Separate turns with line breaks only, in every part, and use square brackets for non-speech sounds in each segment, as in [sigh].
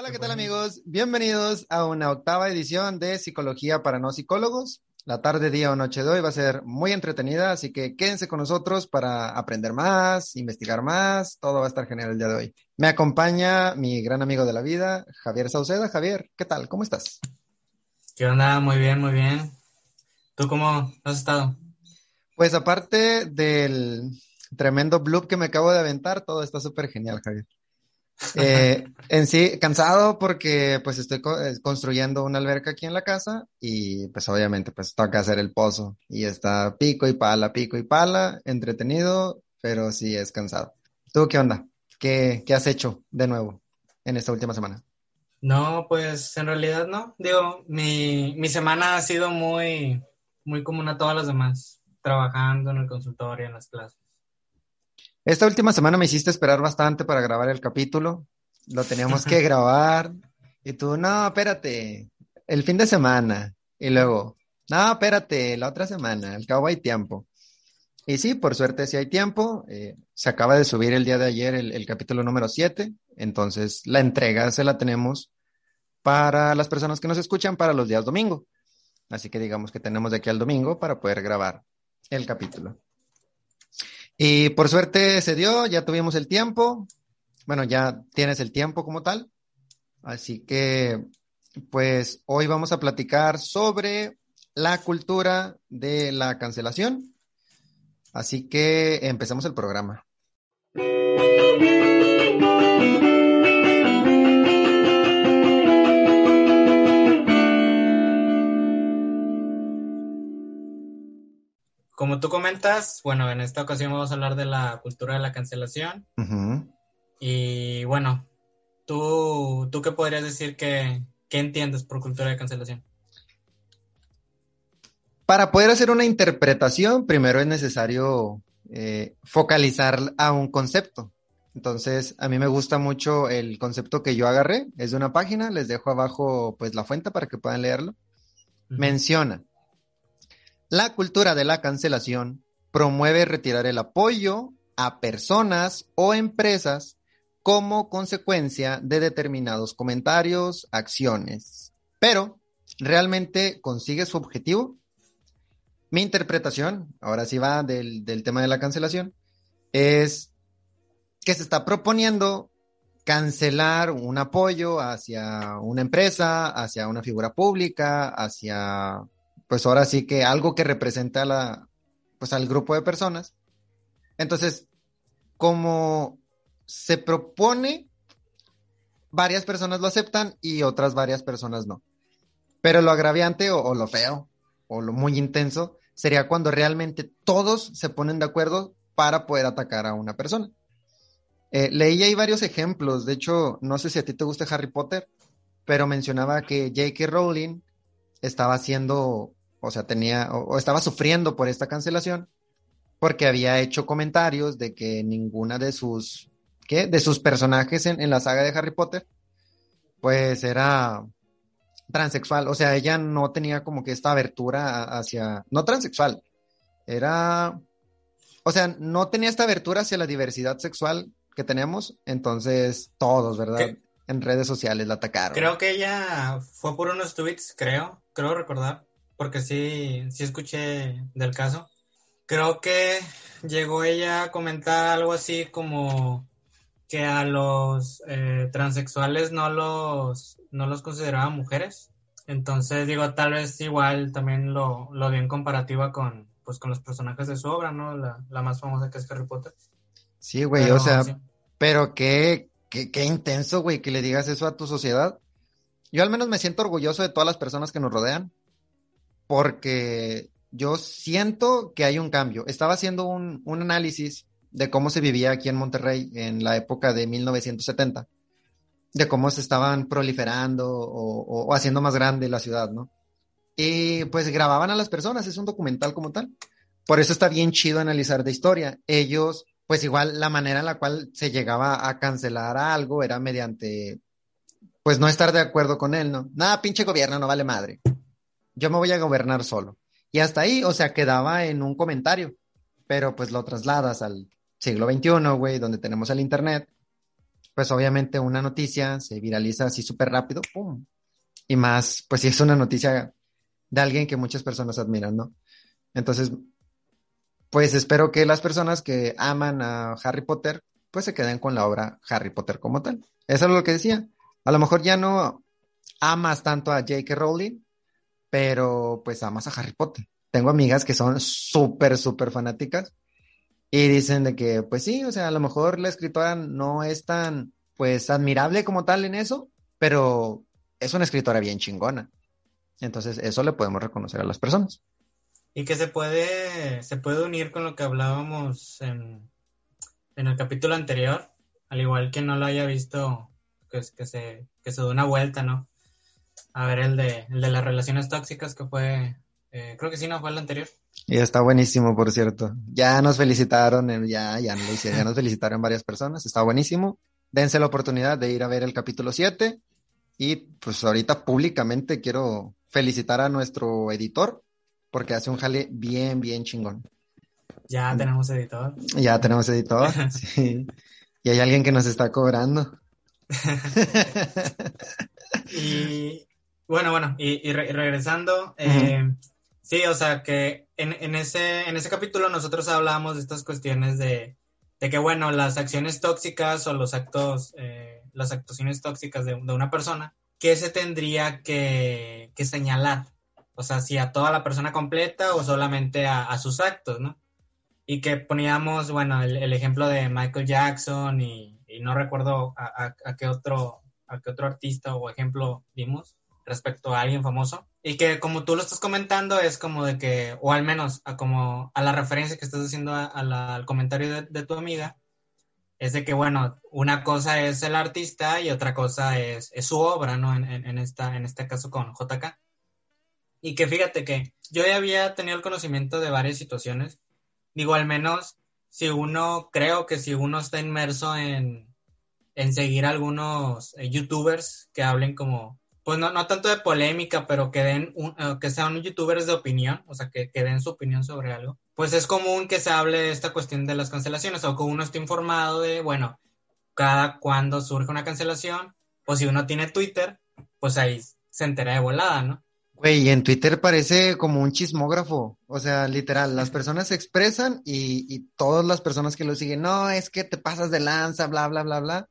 Hola, ¿qué tal amigos? Bienvenidos a una octava edición de Psicología para no psicólogos. La tarde, día o noche de hoy va a ser muy entretenida, así que quédense con nosotros para aprender más, investigar más, todo va a estar genial el día de hoy. Me acompaña mi gran amigo de la vida, Javier Sauceda. Javier, ¿qué tal? ¿Cómo estás?
¿Qué onda? Muy bien, muy bien. ¿Tú cómo has estado?
Pues aparte del tremendo bloop que me acabo de aventar, todo está súper genial, Javier. Eh, en sí, cansado porque pues estoy eh, construyendo una alberca aquí en la casa y pues obviamente pues toca hacer el pozo y está pico y pala, pico y pala, entretenido, pero sí es cansado. ¿Tú qué onda? ¿Qué, qué has hecho de nuevo en esta última semana?
No, pues en realidad no. Digo, mi, mi semana ha sido muy, muy común a todas las demás, trabajando en el consultorio, en las clases.
Esta última semana me hiciste esperar bastante para grabar el capítulo. Lo teníamos que [laughs] grabar. Y tú, no, espérate, el fin de semana. Y luego, no, espérate, la otra semana, al cabo hay tiempo. Y sí, por suerte sí hay tiempo. Eh, se acaba de subir el día de ayer el, el capítulo número 7. Entonces, la entrega se la tenemos para las personas que nos escuchan para los días domingo. Así que digamos que tenemos de aquí al domingo para poder grabar el capítulo. Y por suerte se dio, ya tuvimos el tiempo. Bueno, ya tienes el tiempo como tal. Así que, pues hoy vamos a platicar sobre la cultura de la cancelación. Así que empecemos el programa.
Como tú comentas, bueno, en esta ocasión vamos a hablar de la cultura de la cancelación. Y bueno, ¿tú, tú qué podrías decir que, qué entiendes por cultura de cancelación?
Para poder hacer una interpretación, primero es necesario eh, focalizar a un concepto. Entonces, a mí me gusta mucho el concepto que yo agarré. Es de una página, les dejo abajo pues la fuente para que puedan leerlo. Menciona, la cultura de la cancelación promueve retirar el apoyo a personas o empresas como consecuencia de determinados comentarios, acciones. Pero, ¿realmente consigue su objetivo? Mi interpretación, ahora sí va del, del tema de la cancelación, es que se está proponiendo cancelar un apoyo hacia una empresa, hacia una figura pública, hacia, pues ahora sí que algo que representa a la, pues al grupo de personas. Entonces, como se propone, varias personas lo aceptan y otras varias personas no. Pero lo agraviante o, lo feo o lo muy intenso sería cuando realmente todos se ponen de acuerdo para poder atacar a una persona. Eh, leí ahí varios ejemplos, de hecho, no sé si a ti te gusta Harry Potter, pero mencionaba que J.K. Rowling estaba haciendo, o sea, tenía, o, o estaba sufriendo por esta cancelación, porque había hecho comentarios de que ninguna de sus, ¿qué? De sus personajes en, en la saga de Harry Potter, pues era transexual, o sea, ella no tenía como que esta abertura hacia, no transexual, era, o sea, no tenía esta abertura hacia la diversidad sexual que tenemos, entonces todos, ¿verdad?
¿Qué?
En redes sociales la atacaron.
Creo que ella fue por unos tweets, creo, creo recordar, porque sí, sí escuché del caso. Creo que llegó ella a comentar algo así como que a los eh, transexuales no los, no los consideraban mujeres. Entonces, digo, tal vez igual también lo, lo vi en comparativa con, pues, con los personajes de su obra, ¿no? La, la más famosa que es Harry Potter.
Sí, güey,
Pero
o sea,
sí.
pero qué, qué, qué intenso, güey, que le digas eso a tu sociedad. Yo al menos me siento orgulloso de todas las personas que nos rodean, porque yo siento que hay un cambio. Estaba haciendo un, un análisis de cómo se vivía aquí en Monterrey en la época de 1970. de cómo se estaban proliferando o, haciendo más grande la ciudad, ¿no? Y pues grababan a las personas, es un documental como tal. Por eso está bien chido analizar de historia. Ellos, pues igual la manera en la cual se llegaba a cancelar algo era mediante, pues no estar de acuerdo con él, ¿no? Nada, pinche gobierno, no vale madre. Yo me voy a gobernar solo. Y hasta ahí, o sea, quedaba en un comentario, pero pues lo trasladas al siglo XXI, güey, donde tenemos el Internet pues obviamente una noticia se viraliza así súper rápido, ¡pum! Y más, pues si es una noticia de alguien que muchas personas admiran, ¿no? Entonces, pues espero que las personas que aman a Harry Potter, pues se queden con la obra Harry Potter como tal. Eso es lo que decía. A lo mejor ya no amas tanto a J.K. Rowling, pero pues amas a Harry Potter. Tengo amigas que son súper, súper fanáticas y dicen de que, pues sí, o sea, a lo mejor la escritora no es tan, pues, admirable como tal en eso, pero es una escritora bien chingona. Entonces, eso le podemos reconocer a las personas.
Y que se puede, se puede unir con lo que hablábamos en, en el capítulo anterior, al igual que no lo haya visto, que, que, se, que se dé una vuelta, ¿no? A ver el de, el de las relaciones tóxicas que fue eh, creo que sí, no fue el anterior.
Y está buenísimo, por cierto. Ya nos felicitaron, eh, ya, ya, ya nos felicitaron varias personas, está buenísimo. Dense la oportunidad de ir a ver el capítulo 7. Y pues ahorita públicamente quiero felicitar a nuestro editor porque hace un jale bien, bien chingón.
Ya tenemos editor.
Ya tenemos editor, [laughs] sí. Y hay alguien que nos está cobrando. [laughs]
y bueno, bueno, y, regresando, eh, Sí, o sea que en, en, ese, en ese capítulo nosotros hablábamos de estas cuestiones de, de que, bueno, las acciones tóxicas o los actos, eh, las actuaciones tóxicas de, de, una persona, ¿qué se tendría que, que, señalar? O sea, si a toda la persona completa o solamente a, a sus actos, ¿no? Y que poníamos, bueno, el, el ejemplo de Michael Jackson y, y no recuerdo a, a, qué otro, a qué otro artista o ejemplo vimos respecto a alguien famoso. Y que como tú lo estás comentando es como de que, o al menos a como a la referencia que estás haciendo al comentario de, tu amiga, es de que, bueno, una cosa es el artista y otra cosa es, su obra, ¿no? En, esta, en este caso con JK. Y que fíjate que yo ya había tenido el conocimiento de varias situaciones. Digo, al menos si uno, creo que si uno está inmerso en, en seguir algunos eh, youtubers que hablen como pues no, no tanto de polémica, pero que den eh, que sean youtubers de opinión, o sea, que, den su opinión sobre algo, pues es común que se hable de esta cuestión de las cancelaciones, o que uno esté informado de, bueno, cada cuando surge una cancelación, o si uno tiene Twitter, pues ahí se entera de volada, ¿no?
Güey, en Twitter parece como un chismógrafo, o sea, literal, las personas se expresan y, y todas las personas que lo siguen, no, es que te pasas de lanza, bla, bla, bla, bla.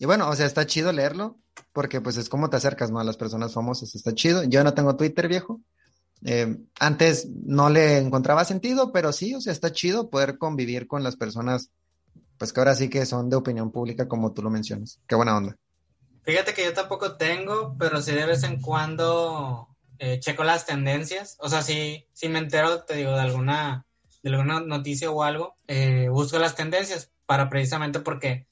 Y bueno, o sea, está chido leerlo, porque pues es como te acercas ¿no? a las personas famosas, está chido. Yo no tengo Twitter viejo. Eh, antes no le encontraba sentido, pero sí, o sea, está chido poder convivir con las personas, pues que ahora sí que son de opinión pública, como tú lo mencionas. Qué buena onda.
Fíjate que yo tampoco tengo, pero sí de vez en cuando eh, checo las tendencias. O sea, si, si me entero, te digo, de alguna, de alguna noticia o algo, eh, busco las tendencias para precisamente porque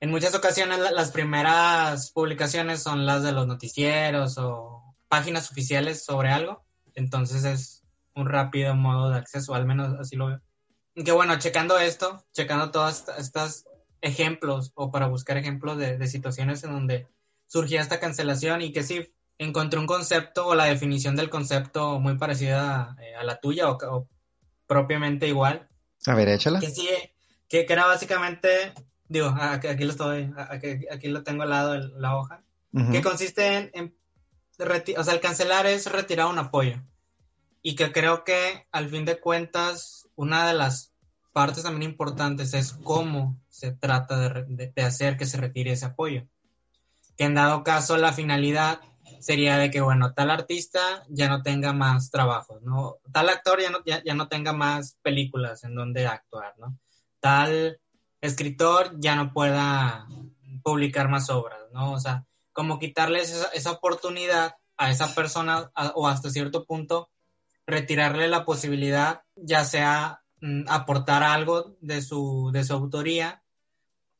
en muchas ocasiones las primeras publicaciones son las de los noticieros o páginas oficiales sobre algo. Entonces es un rápido modo de acceso, al menos así lo veo. Que bueno, checando esto, checando todos estos ejemplos o para buscar ejemplos de, situaciones en donde surgía esta cancelación y que sí encontré un concepto o la definición del concepto muy parecida eh, a, la tuya o, propiamente igual.
A ver, échala.
Que sí, que, que era básicamente digo, aquí, lo estoy, aquí, lo tengo al lado de la hoja, que consiste en, o sea, el cancelar es retirar un apoyo. Y que creo que al fin de cuentas, una de las partes también importantes es cómo se trata de, de, hacer que se retire ese apoyo. Que en dado caso la finalidad sería de que, bueno, tal artista ya no tenga más trabajos, ¿no? Tal actor ya no, ya, ya no tenga más películas en donde actuar, ¿no? Tal escritor ya no pueda publicar más obras, ¿no? O sea, como quitarles esa, oportunidad a esa persona o hasta cierto punto retirarle la posibilidad, ya sea mm, aportar algo de su, de su autoría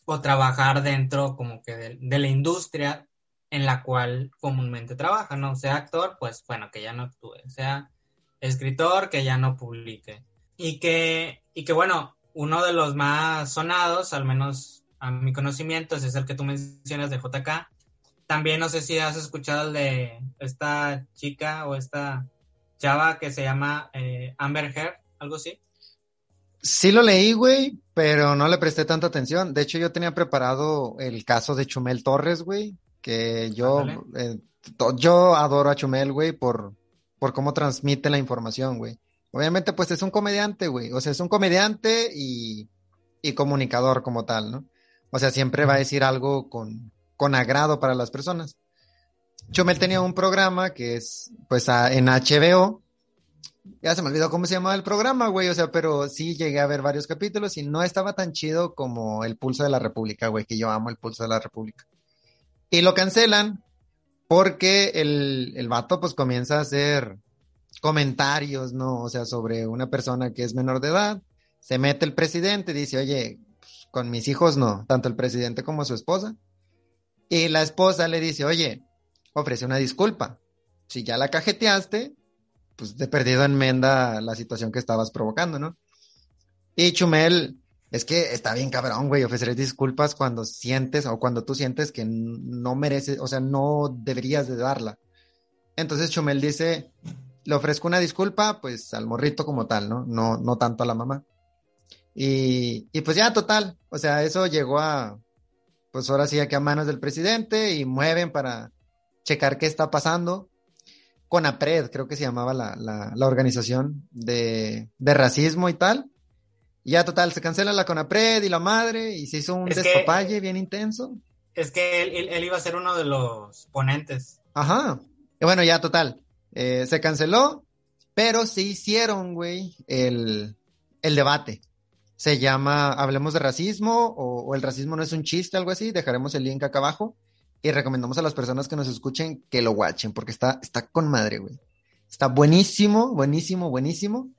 o trabajar dentro como que de, la industria en la cual comúnmente trabaja, ¿no? Sea actor, pues bueno, que ya no actúe, sea escritor, que ya no publique. Y que, y que bueno, uno de los más sonados, al menos a mi conocimiento, es el que tú mencionas de JK. También no sé si has escuchado el de esta chica o esta chava que se llama eh, Amber Heard, algo así.
Sí lo leí, güey, pero no le presté tanta atención. De hecho, yo tenía preparado el caso de Chumel Torres, güey, que yo, eh, yo adoro a Chumel, güey, por, por cómo transmite la información, güey. Obviamente, pues es un comediante, güey. O sea, es un comediante y, y comunicador como tal, ¿no? O sea, siempre va a decir algo con, con agrado para las personas. Chumel tenía un programa que es, pues, en HBO, ya se me olvidó cómo se llamaba el programa, güey, o sea, pero sí llegué a ver varios capítulos y no estaba tan chido como El Pulso de la República, güey, que yo amo El Pulso de la República. Y lo cancelan porque el, el vato pues comienza a hacer comentarios, ¿no? O sea, sobre una persona que es menor de edad, se mete el presidente y dice, oye, pues, con mis hijos no, tanto el presidente como su esposa. Y la esposa le dice, oye, ofrece una disculpa. Si ya la cajeteaste, pues de perdido enmenda la situación que estabas provocando, ¿no? Y Chumel, es que está bien cabrón, güey, ofrecer disculpas cuando sientes o cuando tú sientes que no mereces, o sea, no deberías de darla. Entonces Chumel dice, le ofrezco una disculpa, pues al morrito como tal, ¿no? No, no tanto a la mamá. Y, y pues ya, total, o sea, eso llegó a, pues ahora sí, aquí a manos del presidente y mueven para checar qué está pasando. CONAPRED, creo que se llamaba la, la, organización de, de, racismo y tal. Y ya total, se cancela la CONAPRED y la madre y se hizo un despapalle bien intenso.
Es que él, él, iba a ser uno de los ponentes.
Ajá. Y bueno, ya total. Eh, se canceló, pero se hicieron, güey, el, el debate. Se llama Hablemos de racismo o, o, el racismo no es un chiste, algo así. Dejaremos el link acá abajo. Y recomendamos a las personas que nos escuchen que lo watchen, porque está, está con madre, güey. Está buenísimo, buenísimo, buenísimo.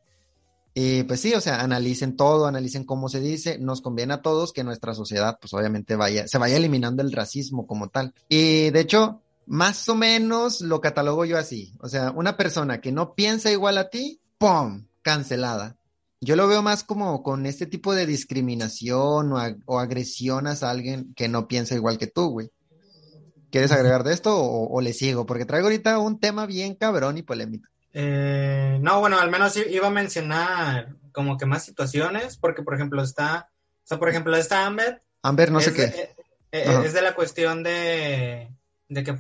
Y pues sí, o sea, analicen todo, analicen cómo se dice. Nos conviene a todos que nuestra sociedad, pues obviamente vaya, se vaya eliminando el racismo como tal. Y de hecho, más o menos lo catalogo yo así. O sea, una persona que no piensa igual a ti, ¡pum! Cancelada. Yo lo veo más como con este tipo de discriminación o, o agresión a alguien que no piensa igual que tú, güey. ¿Quieres agregar de esto o, le sigo? Porque traigo ahorita un tema bien cabrón y polémico.
Eh, no, bueno, al menos iba a mencionar como que más situaciones, porque por ejemplo está, o sea, por ejemplo, está Amber.
Amber, no sé qué.
Eh, eh, es de la cuestión de, de que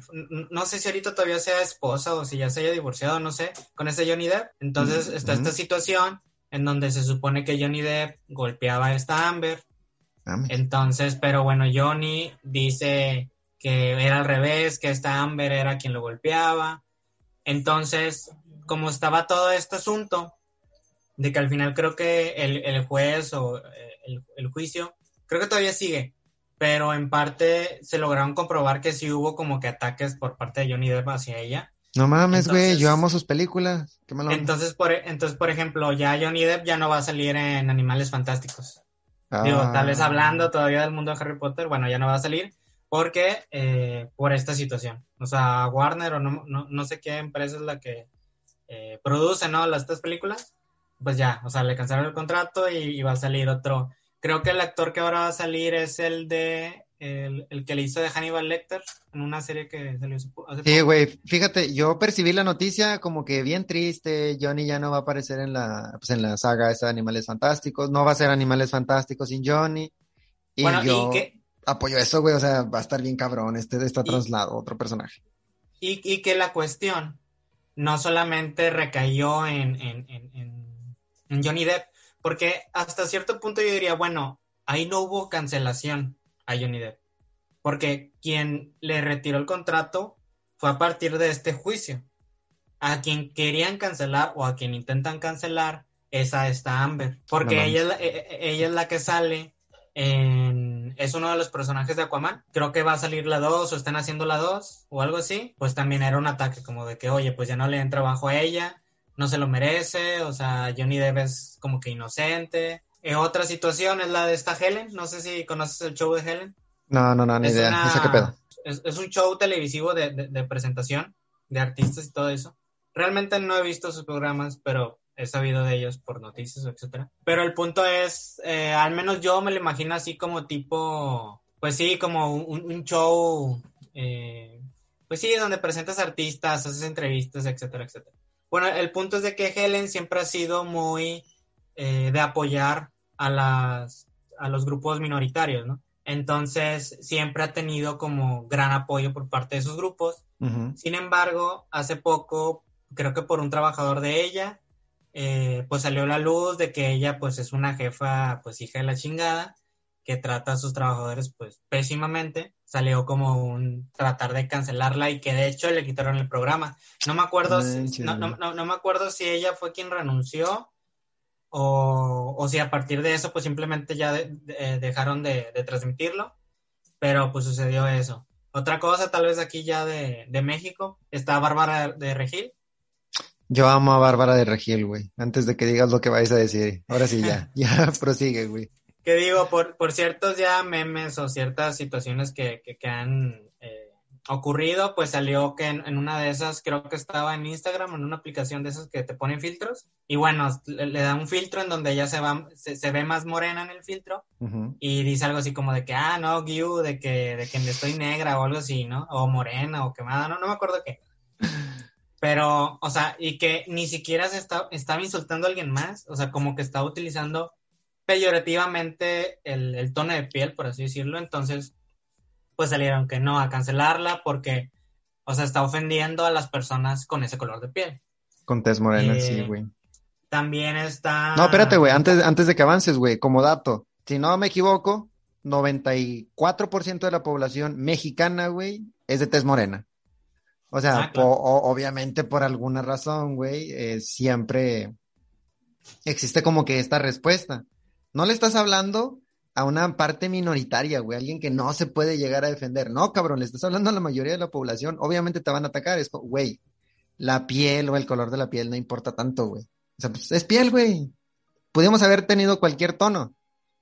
no sé si ahorita todavía sea esposa o si ya se haya divorciado, no sé, con ese Johnny Depp. Entonces está esta situación en donde se supone que Johnny Depp golpeaba a esta Amber. Entonces, pero bueno, Johnny dice que era al revés, que esta Amber era quien lo golpeaba. Entonces, como estaba todo este asunto, de que al final creo que el, juez o eh, el, juicio, creo que todavía sigue, pero en parte se lograron comprobar que sí hubo como que ataques por parte de Johnny Depp hacia ella.
No mames, güey, yo amo sus películas.
entonces, por, entonces, por ejemplo, ya Johnny Depp ya no va a salir en Animales Fantásticos. Digo, tal vez ah. hablando todavía del mundo de Harry Potter, bueno, ya no va a salir, porque eh, por esta situación. O sea, Warner o no, no, sé qué empresa es la que eh, produce, ¿no? Las estas películas, pues ya, o sea, le cancelaron el contrato y, va a salir otro. Creo que el actor que ahora va a salir es el de el, que le hizo de Hannibal Lecter en una serie que salió hace
Sí, güey, fíjate, yo percibí la noticia como que bien triste, Johnny ya no va a aparecer en la, pues en la saga esa de Animales Fantásticos, no va a ser Animales Fantásticos sin Johnny.
Y bueno, y que,
apoyo eso, güey. O sea, va a estar bien cabrón este, este traslado, otro personaje.
Y, que la cuestión no solamente recayó en, Johnny Depp, porque hasta cierto punto yo diría, bueno, ahí no hubo cancelación a Johnny Depp, porque quien le retiró el contrato fue a partir de este juicio. A quien querían cancelar o a quien intentan cancelar es a esta Amber, porque ella, e, e, ella es la que sale es uno de los personajes de Aquaman. Creo que va a salir la 2 o están haciendo la 2 o algo así. Pues también era un ataque como de que, oye, pues ya no le den trabajo a ella, no se lo merece, o sea, Johnny Depp es como que inocente. Eh, otra situación es la de esta Helen. No sé si conoces el show de Helen.
No, no, no, ni
Es
idea.
una-
No sé qué pedo.
Es, es un show televisivo de, de- de presentación de artistas y todo eso. Realmente no he visto sus programas, pero he sabido de ellos por noticias, etcétera. Pero el punto es, eh, al menos yo me lo imagino así como tipo, pues sí, como un, un show, eh, pues sí, donde presentas artistas, haces entrevistas, etcétera, etcétera. Bueno, el punto es de que Helen siempre ha sido muy eh, de apoyar a las a los grupos minoritarios, ¿no? Entonces, siempre ha tenido como gran apoyo por parte de esos grupos. Sin embargo, hace poco, creo que por un trabajador de ella, eh, pues salió la luz de que ella pues es una jefa pues hija de la chingada, que trata a sus trabajadores pues pésimamente. Salió como un tratar de cancelarla y que de hecho le quitaron el programa. No me acuerdo, si,
Manches,
no, no- no- no me acuerdo si ella fue quien renunció o, o si a partir de eso pues simplemente ya de- de- dejaron de, de transmitirlo, pero pues sucedió eso. Otra cosa, tal vez aquí ya de, de México, está Bárbara de Regil.
Yo amo a Bárbara de Regil, güey. Antes de que digas lo que vais a decir. Ahora sí, ya. [laughs] Ya [laughs] prosigue, güey.
Que digo, por, por ciertos ya memes o ciertas situaciones que, que, que han eh, ocurrido, pues salió que en, en una de esas, creo que estaba en Instagram, en una aplicación de esas que te ponen filtros, y bueno, le, le da un filtro en donde ella se, va, se, se ve más morena en el filtro,
Ujú.
y dice algo así como de que, ah, no, Gyu, de que, de que estoy negra o algo así, ¿no? O morena o quemada, no, no me acuerdo qué. Pero, o sea, y que ni siquiera se está, estaba insultando a alguien más, o sea, como que estaba utilizando peyorativamente el, el tono de piel, por así decirlo, entonces, pues salieron que no, a cancelarla porque, o sea, está ofendiendo a las personas con ese color de piel.
Con tez morena,
Eh,
sí, güey.
También está...
No, espérate, güey. Antes, antes de que avances, güey, como dato. Si no me equivoco, 94% de la población mexicana, güey, es de tez morena. O sea,
Ah, claro.
po- o- obviamente por alguna razón, güey, eh, siempre existe como que esta respuesta. No le estás hablando a una parte minoritaria, güey, alguien que no se puede llegar a defender. No, cabrón, le estás hablando a la mayoría de la población. Obviamente te van a atacar. Es, güey, la piel o el color de la piel no importa tanto, güey. O sea, pues es piel, güey. Pudimos haber tenido cualquier tono.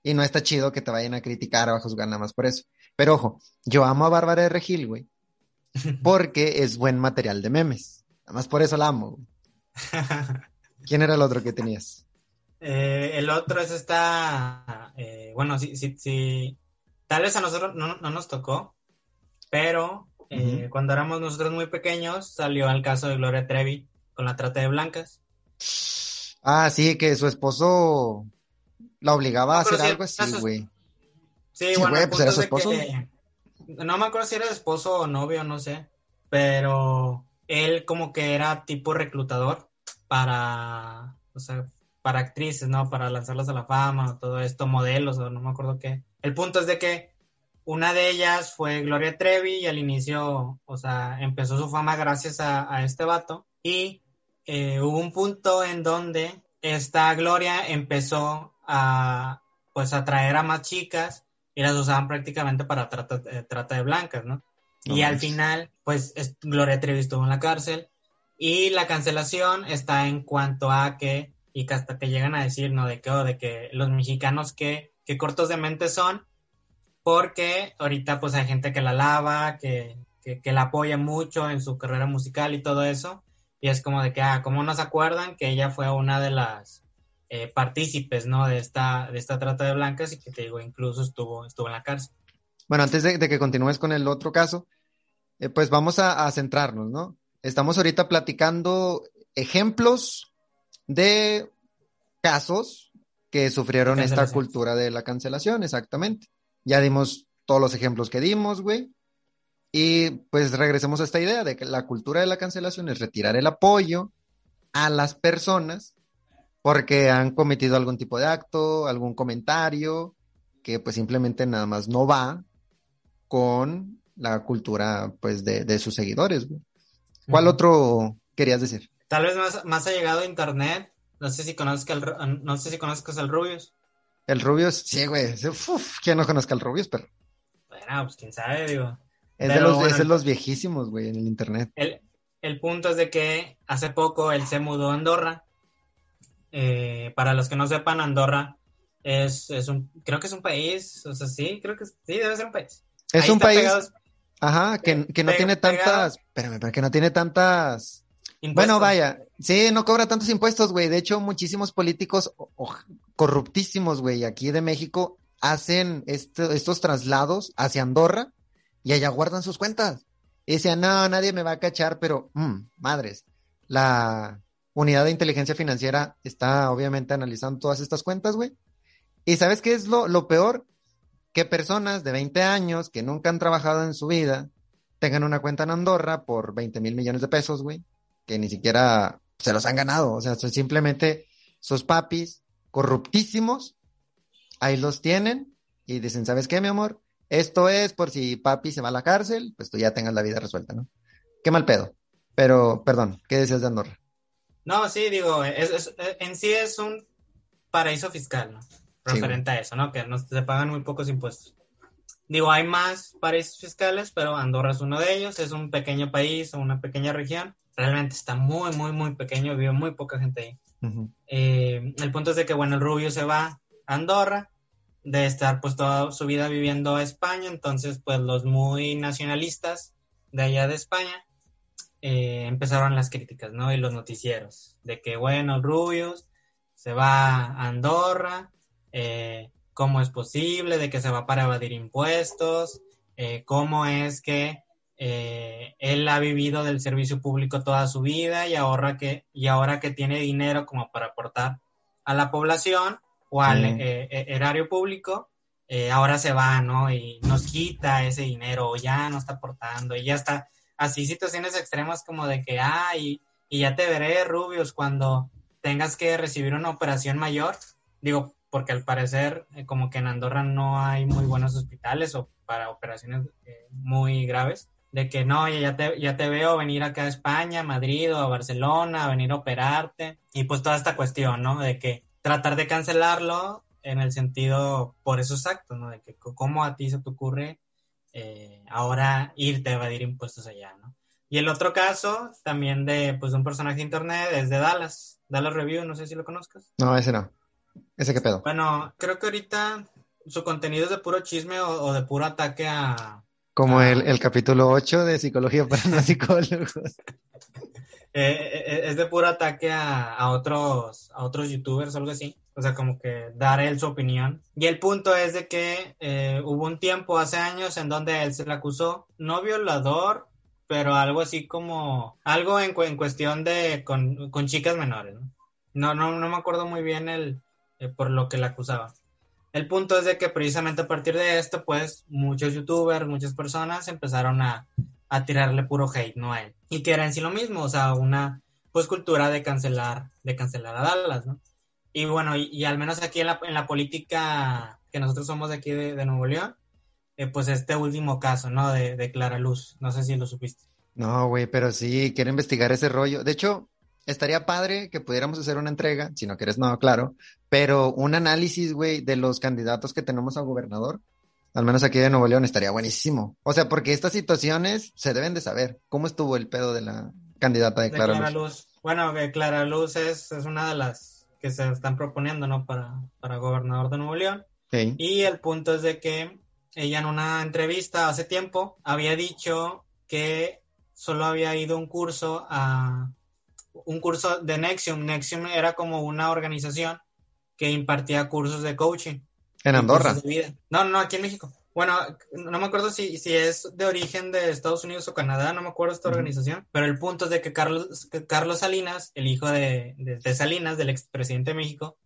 Y no está chido que te vayan a criticar o a juzgar nada más por eso. Pero ojo, yo amo a Bárbara de Regil, güey. [laughs] Porque es buen material de memes. Nada más por eso la amo, güey. [laughs] ¿Quién era el otro que tenías?
Eh, el otro es esta, eh, bueno, sí, sí, sí, tal vez a nosotros no, no nos tocó, pero eh, cuando éramos nosotros muy pequeños salió el caso de Gloria Trevi con la trata de blancas.
Ah, sí, que su esposo la obligaba a
No,
hacer algo así, güey.
Sí,
Sí,
bueno,
güey, pues era su esposo.
que- no me acuerdo si era esposo o novio, no sé, pero él como que era tipo reclutador para, o sea, para actrices, ¿no? Para lanzarlas a la fama o todo esto, modelos o no me acuerdo qué. El punto es de que una de ellas fue Gloria Trevi y al inicio, o sea, empezó su fama gracias a, a este vato y eh, hubo un punto en donde esta Gloria empezó a, pues, atraer a más chicas y las usaban prácticamente para trata, eh, trata de blancas, ¿no?
No
y al final, pues, es- Gloria Trevi estuvo en la cárcel y la cancelación está en cuanto a que, y que hasta que llegan a decir, ¿no? De que, oh, de que los mexicanos que, que cortos de mente son, porque ahorita pues hay gente que la alaba, que, que, la apoya mucho en su carrera musical y todo eso, y es como de que, ah, ¿cómo no acuerdan que ella fue una de las eh, partícipes, ¿no? De esta, de esta trata de blancas y que te digo, incluso estuvo, estuvo en la cárcel.
Bueno, antes de, de que continúes con el otro caso, eh, pues vamos a, a centrarnos, ¿no? Estamos ahorita platicando ejemplos de casos que sufrieron esta cultura de la cancelación, exactamente. Ya dimos todos los ejemplos que dimos, güey. Y pues regresemos a esta idea de que la cultura de la cancelación es retirar el apoyo a las personas porque han cometido algún tipo de acto, algún comentario que pues simplemente nada más no va con la cultura pues de, de sus seguidores. güey. ¿Cuál otro querías decir?
Tal vez más, más allegado a internet, no sé si conozcas el, no sé si conozcas el Rubius.
El Rubius, sí, güey. Uf, ¿Quién no conozca al Rubius? Pero
Bueno, pues quién sabe, digo.
es de los,
bueno.
es de los viejísimos, güey, en el internet.
El, el punto es de que hace poco él se mudó a Andorra. Eh, para los que no sepan, Andorra es, es un, creo que es un país, o sea, sí, creo que sí, debe ser un país.
Es
Ahí
un país, ajá, que, que no tiene tantas, espérame, pero que no tiene tantas,
impuestos.
bueno, vaya, sí, no cobra tantos impuestos, güey. De hecho, muchísimos políticos corruptísimos, güey, aquí de México hacen esto- estos traslados hacia Andorra y allá guardan sus cuentas. Y decían, no, nadie me va a cachar, pero, mm, madres, la unidad de inteligencia financiera está obviamente analizando todas estas cuentas, güey. ¿Y sabes qué es lo, lo peor? Que personas de 20 años que nunca han trabajado en su vida tengan una cuenta en Andorra por 20 mil millones de pesos, güey, que ni siquiera se los han ganado. O sea, son simplemente sus papis corruptísimos, ahí los tienen y dicen, ¿sabes qué, mi amor? Esto es por si papi se va a la cárcel, pues tú ya tengas la vida resuelta, ¿no? Qué mal pedo. Pero, perdón, ¿qué decías de Andorra?
No, sí, digo, es- es- en sí es un paraíso fiscal, ¿no? Referente a eso, ¿no? Que no se pagan muy pocos impuestos. Digo, hay más paraísos fiscales, pero Andorra es uno de ellos. Es un pequeño país o una pequeña región. Realmente está muy, muy, muy pequeño. Vive muy poca gente ahí.
Ujú.
Eh, el punto es de que, bueno, el Rubio se va a Andorra, de estar pues toda su vida viviendo a España, entonces pues los muy nacionalistas de allá de España eh, empezaron las críticas, ¿no? Y los noticieros, de que, bueno, Rubius se va a Andorra, eh, ¿cómo es posible? De que se va para evadir impuestos, eh, ¿cómo es que eh, él ha vivido del servicio público toda su vida y ahora que, y ahora que tiene dinero como para aportar a la población o al
Mm.
eh, eh, erario público, eh, ahora se va, ¿no? Y nos quita ese dinero o ya no está aportando y ya está. Así situaciones extremas como de que, ay, y ya te veré, Rubius, cuando tengas que recibir una operación mayor. Digo, porque al parecer eh, como que en Andorra no hay muy buenos hospitales o para operaciones eh, muy graves. De que no, ya te, ya te veo venir acá a España, a Madrid o a Barcelona, a venir a operarte. Y pues toda esta cuestión, ¿no? De que tratar de cancelarlo en el sentido por esos actos, ¿no? De que cómo a ti se te ocurre eh, ahora irte a evadir impuestos allá, ¿no? Y el otro caso también de pues un personaje de internet es de Dallas, Dallas Review, no sé si lo conozcas.
No, ese no. ¿Ese qué pedo?
Bueno, creo que ahorita su contenido es de puro chisme o, o de puro ataque a...
Como
Ah.
el, el capítulo 8 de Psicología para no [laughs] psicólogos.
eh, eh, es de puro ataque a, a otros a otros youtubers o algo así. O sea, como que dar él su opinión. Y el punto es de que eh, hubo un tiempo hace años en donde él se le acusó, no violador, pero algo así como, algo en, en cuestión de con, con chicas menores, ¿no? No, no, no me acuerdo muy bien el, eh, por lo que le acusaba. El punto es de que precisamente a partir de esto, pues muchos youtubers, muchas personas empezaron a, a tirarle puro hate, ¿no? A él. Y que era en sí lo mismo, o sea, una pues cultura de cancelar, de cancelar a Dallas, ¿no? Y bueno, y, al menos aquí en la, en la política que nosotros somos de aquí de, de Nuevo León, eh, pues este último caso, ¿no? De, de Clara Luz, no sé si lo supiste.
No, güey, pero sí, quiero investigar ese rollo. De hecho, estaría padre que pudiéramos hacer una entrega, si no quieres, no, claro, pero un análisis, güey, de los candidatos que tenemos a gobernador, al menos aquí de Nuevo León, estaría buenísimo. O sea, porque estas situaciones se deben de saber. ¿Cómo estuvo el pedo de la candidata de
De
Clara
Clara
Luz?
Luz. Bueno, que Clara Luz es, es una de las que se están proponiendo, ¿no? Para, para gobernador de Nuevo León.
Ok.
Y el punto es de que ella en una entrevista hace tiempo había dicho que solo había ido un curso a un curso de Nexium. Nexium era como una organización que impartía cursos de coaching.
En Andorra.
cursos de vida. No, no, aquí en México. Bueno, no me acuerdo si, si es de origen de Estados Unidos o Canadá, no me acuerdo esta organización, pero el punto es de que Carlos, que Carlos Salinas, el hijo de, de- de Salinas, del expresidente de México,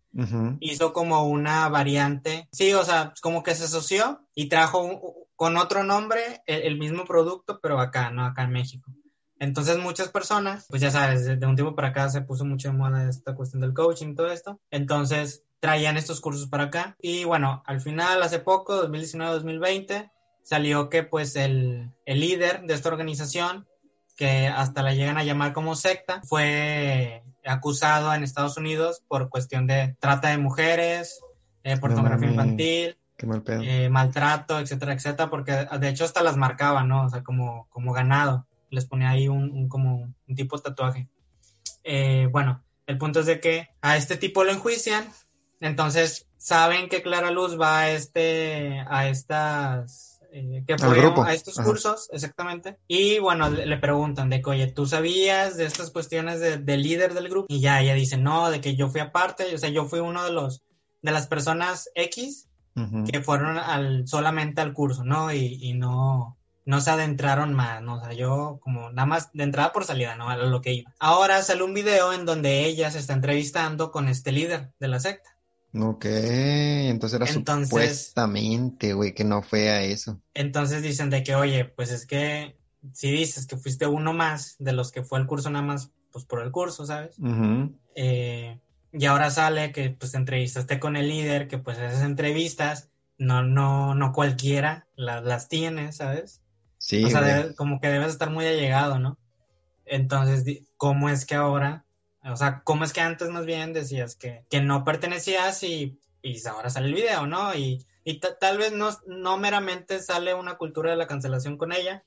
hizo como una variante, sí, o sea, como que se asoció y trajo un- con otro nombre el, el mismo producto, pero acá, ¿no? Acá en México. Entonces muchas personas, pues ya sabes, de, un tiempo para acá se puso mucho de moda esta cuestión del coaching y todo esto. Entonces traían estos cursos para acá. Y bueno, al final, hace poco, 2019-2020, salió que pues el, el líder de esta organización, que hasta la llegan a llamar como secta, fue acusado en Estados Unidos por cuestión de trata de mujeres, eh, pornografía
mames.
infantil,
Qué mal pedo.
eh, maltrato, etcétera, etcétera, porque de hecho hasta las marcaba, ¿no? O sea, como, como ganado. Les ponía ahí un, un como un tipo de tatuaje. Eh, bueno, el punto es de que a este tipo lo enjuician Entonces, saben que Clara Luz va a este, a estas, eh, que fue a estos cursos, exactamente. Y bueno, le, preguntan de que, oye, ¿tú sabías de estas cuestiones del de líder del grupo? Y ya ella dice, no, de que yo fui aparte, o sea, yo fui uno de los, de las personas X que fueron al, solamente al curso, ¿no? Y, y no, no se adentraron más, ¿no? O sea, yo como nada más de entrada por salida, ¿no? A lo que iba. Ahora sale un video en donde ella se está entrevistando con este líder de la secta.
Ok, entonces era supuestamente, güey, que no fue a eso.
Entonces dicen de que, oye, pues es que si dices que fuiste uno más de los que fue al curso nada más, pues por el curso, ¿sabes? eh, y ahora sale que pues te entrevistaste con el líder, que pues esas entrevistas no, no, no cualquiera las tiene, ¿sabes?
Sí.
O sea, como que debes estar muy allegado, ¿no? Entonces, ¿cómo es que ahora, o sea, cómo es que antes más bien decías que, que no pertenecías y, y ahora sale el video, ¿no? Y, y tal vez no, no meramente sale una cultura de la cancelación con ella,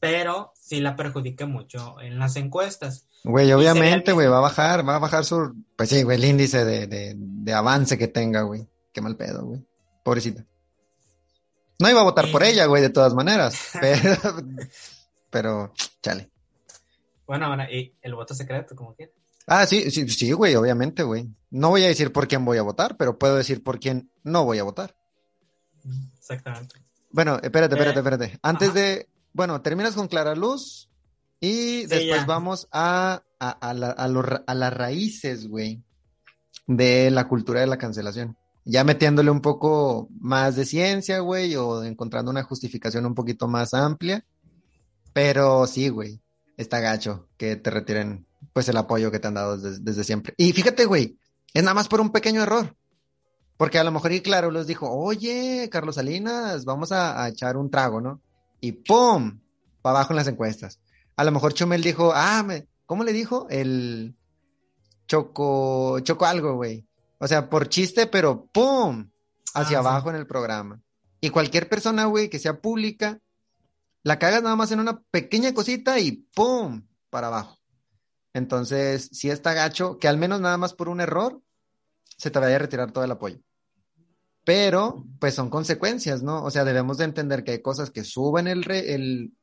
pero sí la perjudica mucho en las encuestas.
Güey, obviamente, güey, va a bajar, va a bajar su, pues sí, güey, el índice de, de, de avance que tenga, güey. Qué mal pedo, güey. Pobrecita. No iba a votar por ella, güey, de todas maneras. [laughs] Pero, pero, chale.
Bueno, bueno, y el voto secreto, como quieras.
Ah, sí, sí, sí, güey, obviamente, güey. No voy a decir por quién voy a votar, pero puedo decir por quién no voy a votar.
Exactamente.
Bueno, espérate, espérate, eh, espérate. Antes de, bueno, terminas con Clara Luz y después vamos a, a, a, la, a las raíces, güey, de la cultura de la cancelación ya metiéndole un poco más de ciencia, güey, o encontrando una justificación un poquito más amplia. Pero sí, güey, está gacho que te retiren pues el apoyo que te han dado desde, siempre. Y fíjate, güey, es nada más por un pequeño error. Porque a lo mejor, y claro, les dijo, oye, Carlos Salinas, vamos a, echar un trago, ¿no? Y ¡pum! Para abajo en las encuestas. A lo mejor Chumel dijo, ah, me, ¿cómo le dijo? El choco, choco algo, güey. O sea, por chiste, pero ¡pum! Hacia ah, abajo en el programa. Y cualquier persona, güey, que sea pública, la cagas nada más en una pequeña cosita y ¡pum! para abajo. Entonces, si está gacho, que al menos nada más por un error se te vaya a retirar todo el apoyo. Pero, pues son consecuencias, ¿no? O sea, debemos de entender que hay cosas que suben el, el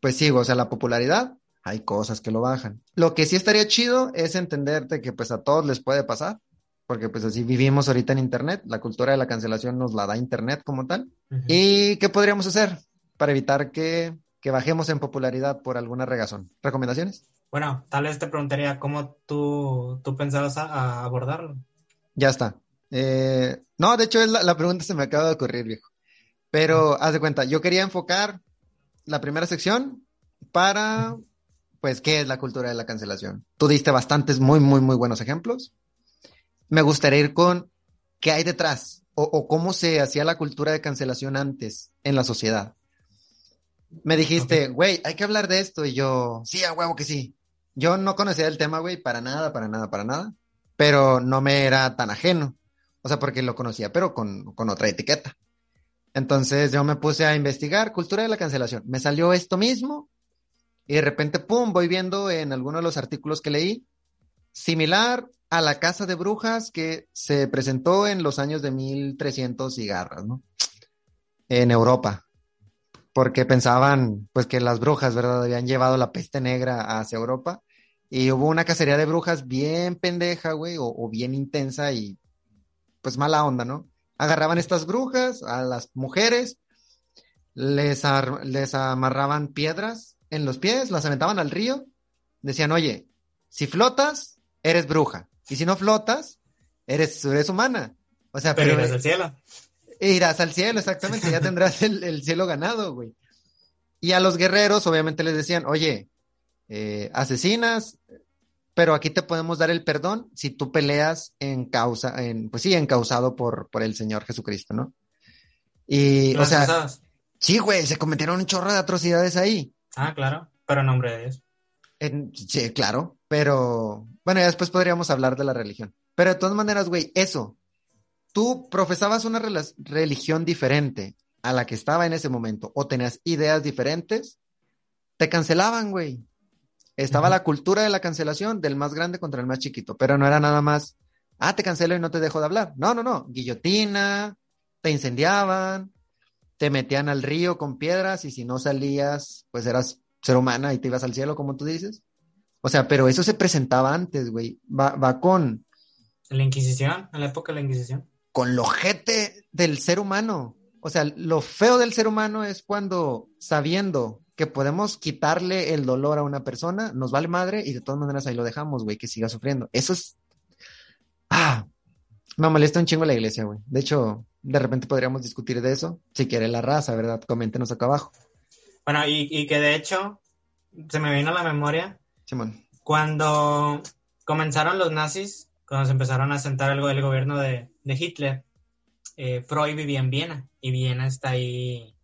pues sí, o sea, la popularidad, hay cosas que lo bajan. Lo que sí estaría chido es entenderte que pues a todos les puede pasar porque pues así vivimos ahorita en Internet, la cultura de la cancelación nos la da Internet como tal. ¿Y qué podríamos hacer para evitar que, que, bajemos en popularidad por alguna regazón? ¿Recomendaciones?
Bueno, tal vez te preguntaría cómo tú, tú pensabas a, abordarlo.
Ya está. Eh, no, de hecho la, la, pregunta se me acaba de ocurrir, viejo. Pero haz de cuenta, yo quería enfocar la primera sección para, pues, ¿qué es la cultura de la cancelación? Tú diste bastantes muy, muy, muy buenos ejemplos me gustaría ir con qué hay detrás o, cómo se hacía la cultura de cancelación antes en la sociedad. Me dijiste, güey, hay que hablar de esto y yo, sí, a huevo que sí. Yo no conocía el tema, güey, para nada, para nada, para nada, pero no me era tan ajeno. O sea, porque lo conocía, pero con, con otra etiqueta. Entonces yo me puse a investigar cultura de la cancelación. Me salió esto mismo y de repente, pum, voy viendo en alguno de los artículos que leí, similar a la casa de brujas que se presentó en los años de 1300 cigarras, ¿no? En Europa. Porque pensaban, pues, que las brujas, ¿verdad? Habían llevado la peste negra hacia Europa. Y hubo una cacería de brujas bien pendeja, güey, o, bien intensa y, pues, mala onda, ¿no? Agarraban estas brujas, a las mujeres, les, les amarraban piedras en los pies, las aventaban al río, decían, oye, si flotas, eres bruja. Y si no flotas, eres, eres humana. O sea,
pero, irás al cielo.
Irás al cielo, exactamente, ya [laughs] tendrás el, cielo ganado, güey. Y a los guerreros, obviamente, les decían, oye, eh, asesinas, pero aquí te podemos dar el perdón si tú peleas en causa, en, pues sí, encausado por, por el Señor Jesucristo, ¿no? Y, o sea, sí, güey, se cometieron un chorro de atrocidades ahí.
Ah, claro, pero en nombre de Dios.
sí, claro, pero bueno, ya después podríamos hablar de la religión. Pero de todas maneras, güey, eso. Tú profesabas una religión diferente a la que estaba en ese momento o tenías ideas diferentes, te cancelaban, güey. Estaba la cultura de la cancelación del más grande contra el más chiquito, pero no era nada más ah, te cancelo y no te dejo de hablar. No, no, no, guillotina, te incendiaban, te metían al río con piedras y si no salías, pues eras ser humana y te ibas al cielo, como tú dices. O sea, pero eso se presentaba antes, güey. Va, va con...
La Inquisición, en la época de la Inquisición.
Con lo jete del ser humano. O sea, lo feo del ser humano es cuando, sabiendo que podemos quitarle el dolor a una persona, nos vale madre y de todas maneras ahí lo dejamos, güey, que siga sufriendo. Eso es... Ah, me molesta un chingo la iglesia, güey. De hecho, de repente podríamos discutir de eso. Si quiere la raza, ¿verdad? Coméntenos acá abajo.
Bueno, y, que de hecho, se me vino a la memoria.
Simón.
Cuando comenzaron los nazis, cuando se empezaron a sentar algo del gobierno de, Hitler, eh, Freud vivía en Viena y Viena está ahí.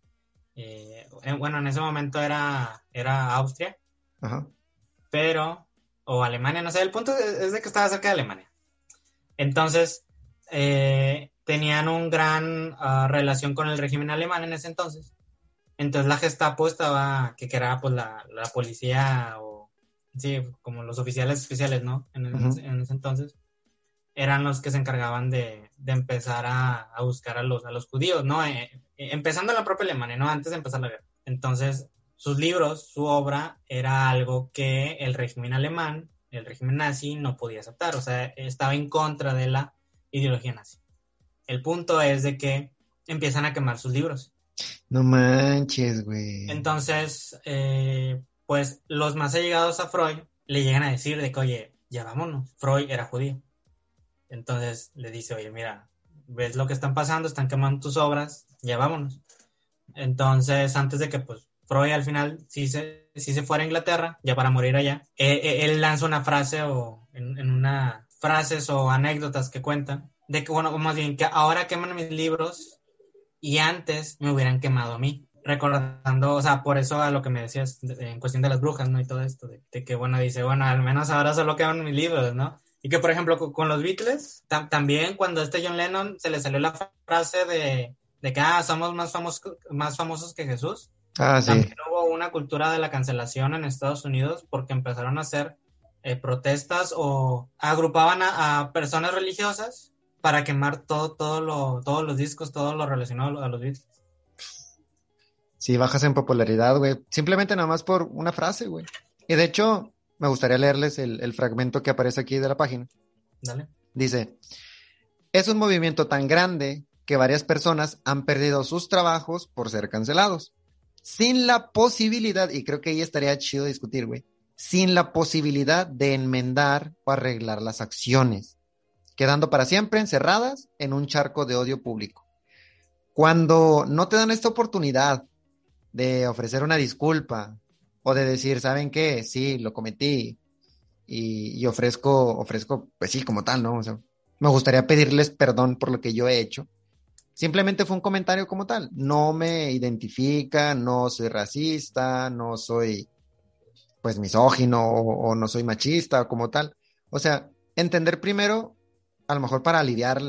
Eh, bueno, en ese momento era, era Austria.
Ajá.
Pero, o Alemania, no sé, el punto es de que estaba cerca de Alemania. Entonces, eh, tenían un gran ah, relación con el régimen alemán en ese entonces. Entonces la Gestapo estaba, que era pues la, policía o, sí, como los oficiales oficiales, ¿no? En, ese entonces, eran los que se encargaban de, empezar a, buscar a los, a los judíos, ¿no? Eh, eh, empezando la propia Alemania, ¿no? Antes de empezar la guerra. Entonces, sus libros, su obra, era algo que el régimen alemán, el régimen nazi, no podía aceptar, o sea, estaba en contra de la ideología nazi. El punto es de que empiezan a quemar sus libros.
No manches, güey.
Entonces, eh, pues los más allegados a Freud le llegan a decir de que, oye, ya vámonos. Freud era judío. Entonces le dice, oye, mira, ves lo que están pasando, están quemando tus obras, ya vámonos. Entonces, antes de que pues Freud al final sí se, sí se fuera a Inglaterra, ya para morir allá, eh, eh, él lanza una frase o en, en una frases o anécdotas que cuentan de que, bueno, más bien, que ahora queman mis libros y antes me hubieran quemado a mí. Recordando, o sea, por eso a lo que me decías en cuestión de las brujas, ¿no? Y todo esto, de, que, bueno, dice, bueno, al menos ahora solo queman mis libros, ¿no? Y que, por ejemplo, con, los Beatles, también cuando este John Lennon se le salió la frase de, de que, ah, somos más, famosos más famosos que Jesús.
Ah, sí.
También hubo una cultura de la cancelación en Estados Unidos porque empezaron a hacer eh, protestas o agrupaban a, personas religiosas para quemar todo, todo lo, todos los discos, todo lo relacionado a los Beatles.
Sí, bajas en popularidad, güey. Simplemente nada más por una frase, güey. Y de hecho, me gustaría leerles el, fragmento que aparece aquí de la página.
Dale.
Dice, es un movimiento tan grande que varias personas han perdido sus trabajos por ser cancelados. Sin la posibilidad, y creo que ahí estaría chido discutir, güey, sin la posibilidad de enmendar o arreglar las acciones quedando para siempre encerradas en un charco de odio público. Cuando no te dan esta oportunidad de ofrecer una disculpa o de decir, ¿saben qué? Sí, lo cometí y, ofrezco, ofrezco, pues sí, como tal, ¿no? O sea, me gustaría pedirles perdón por lo que yo he hecho. Simplemente fue un comentario como tal. No me identifica, no soy racista, no soy, pues, misógino o, o no soy machista como tal. O sea, entender primero a lo mejor para aliviar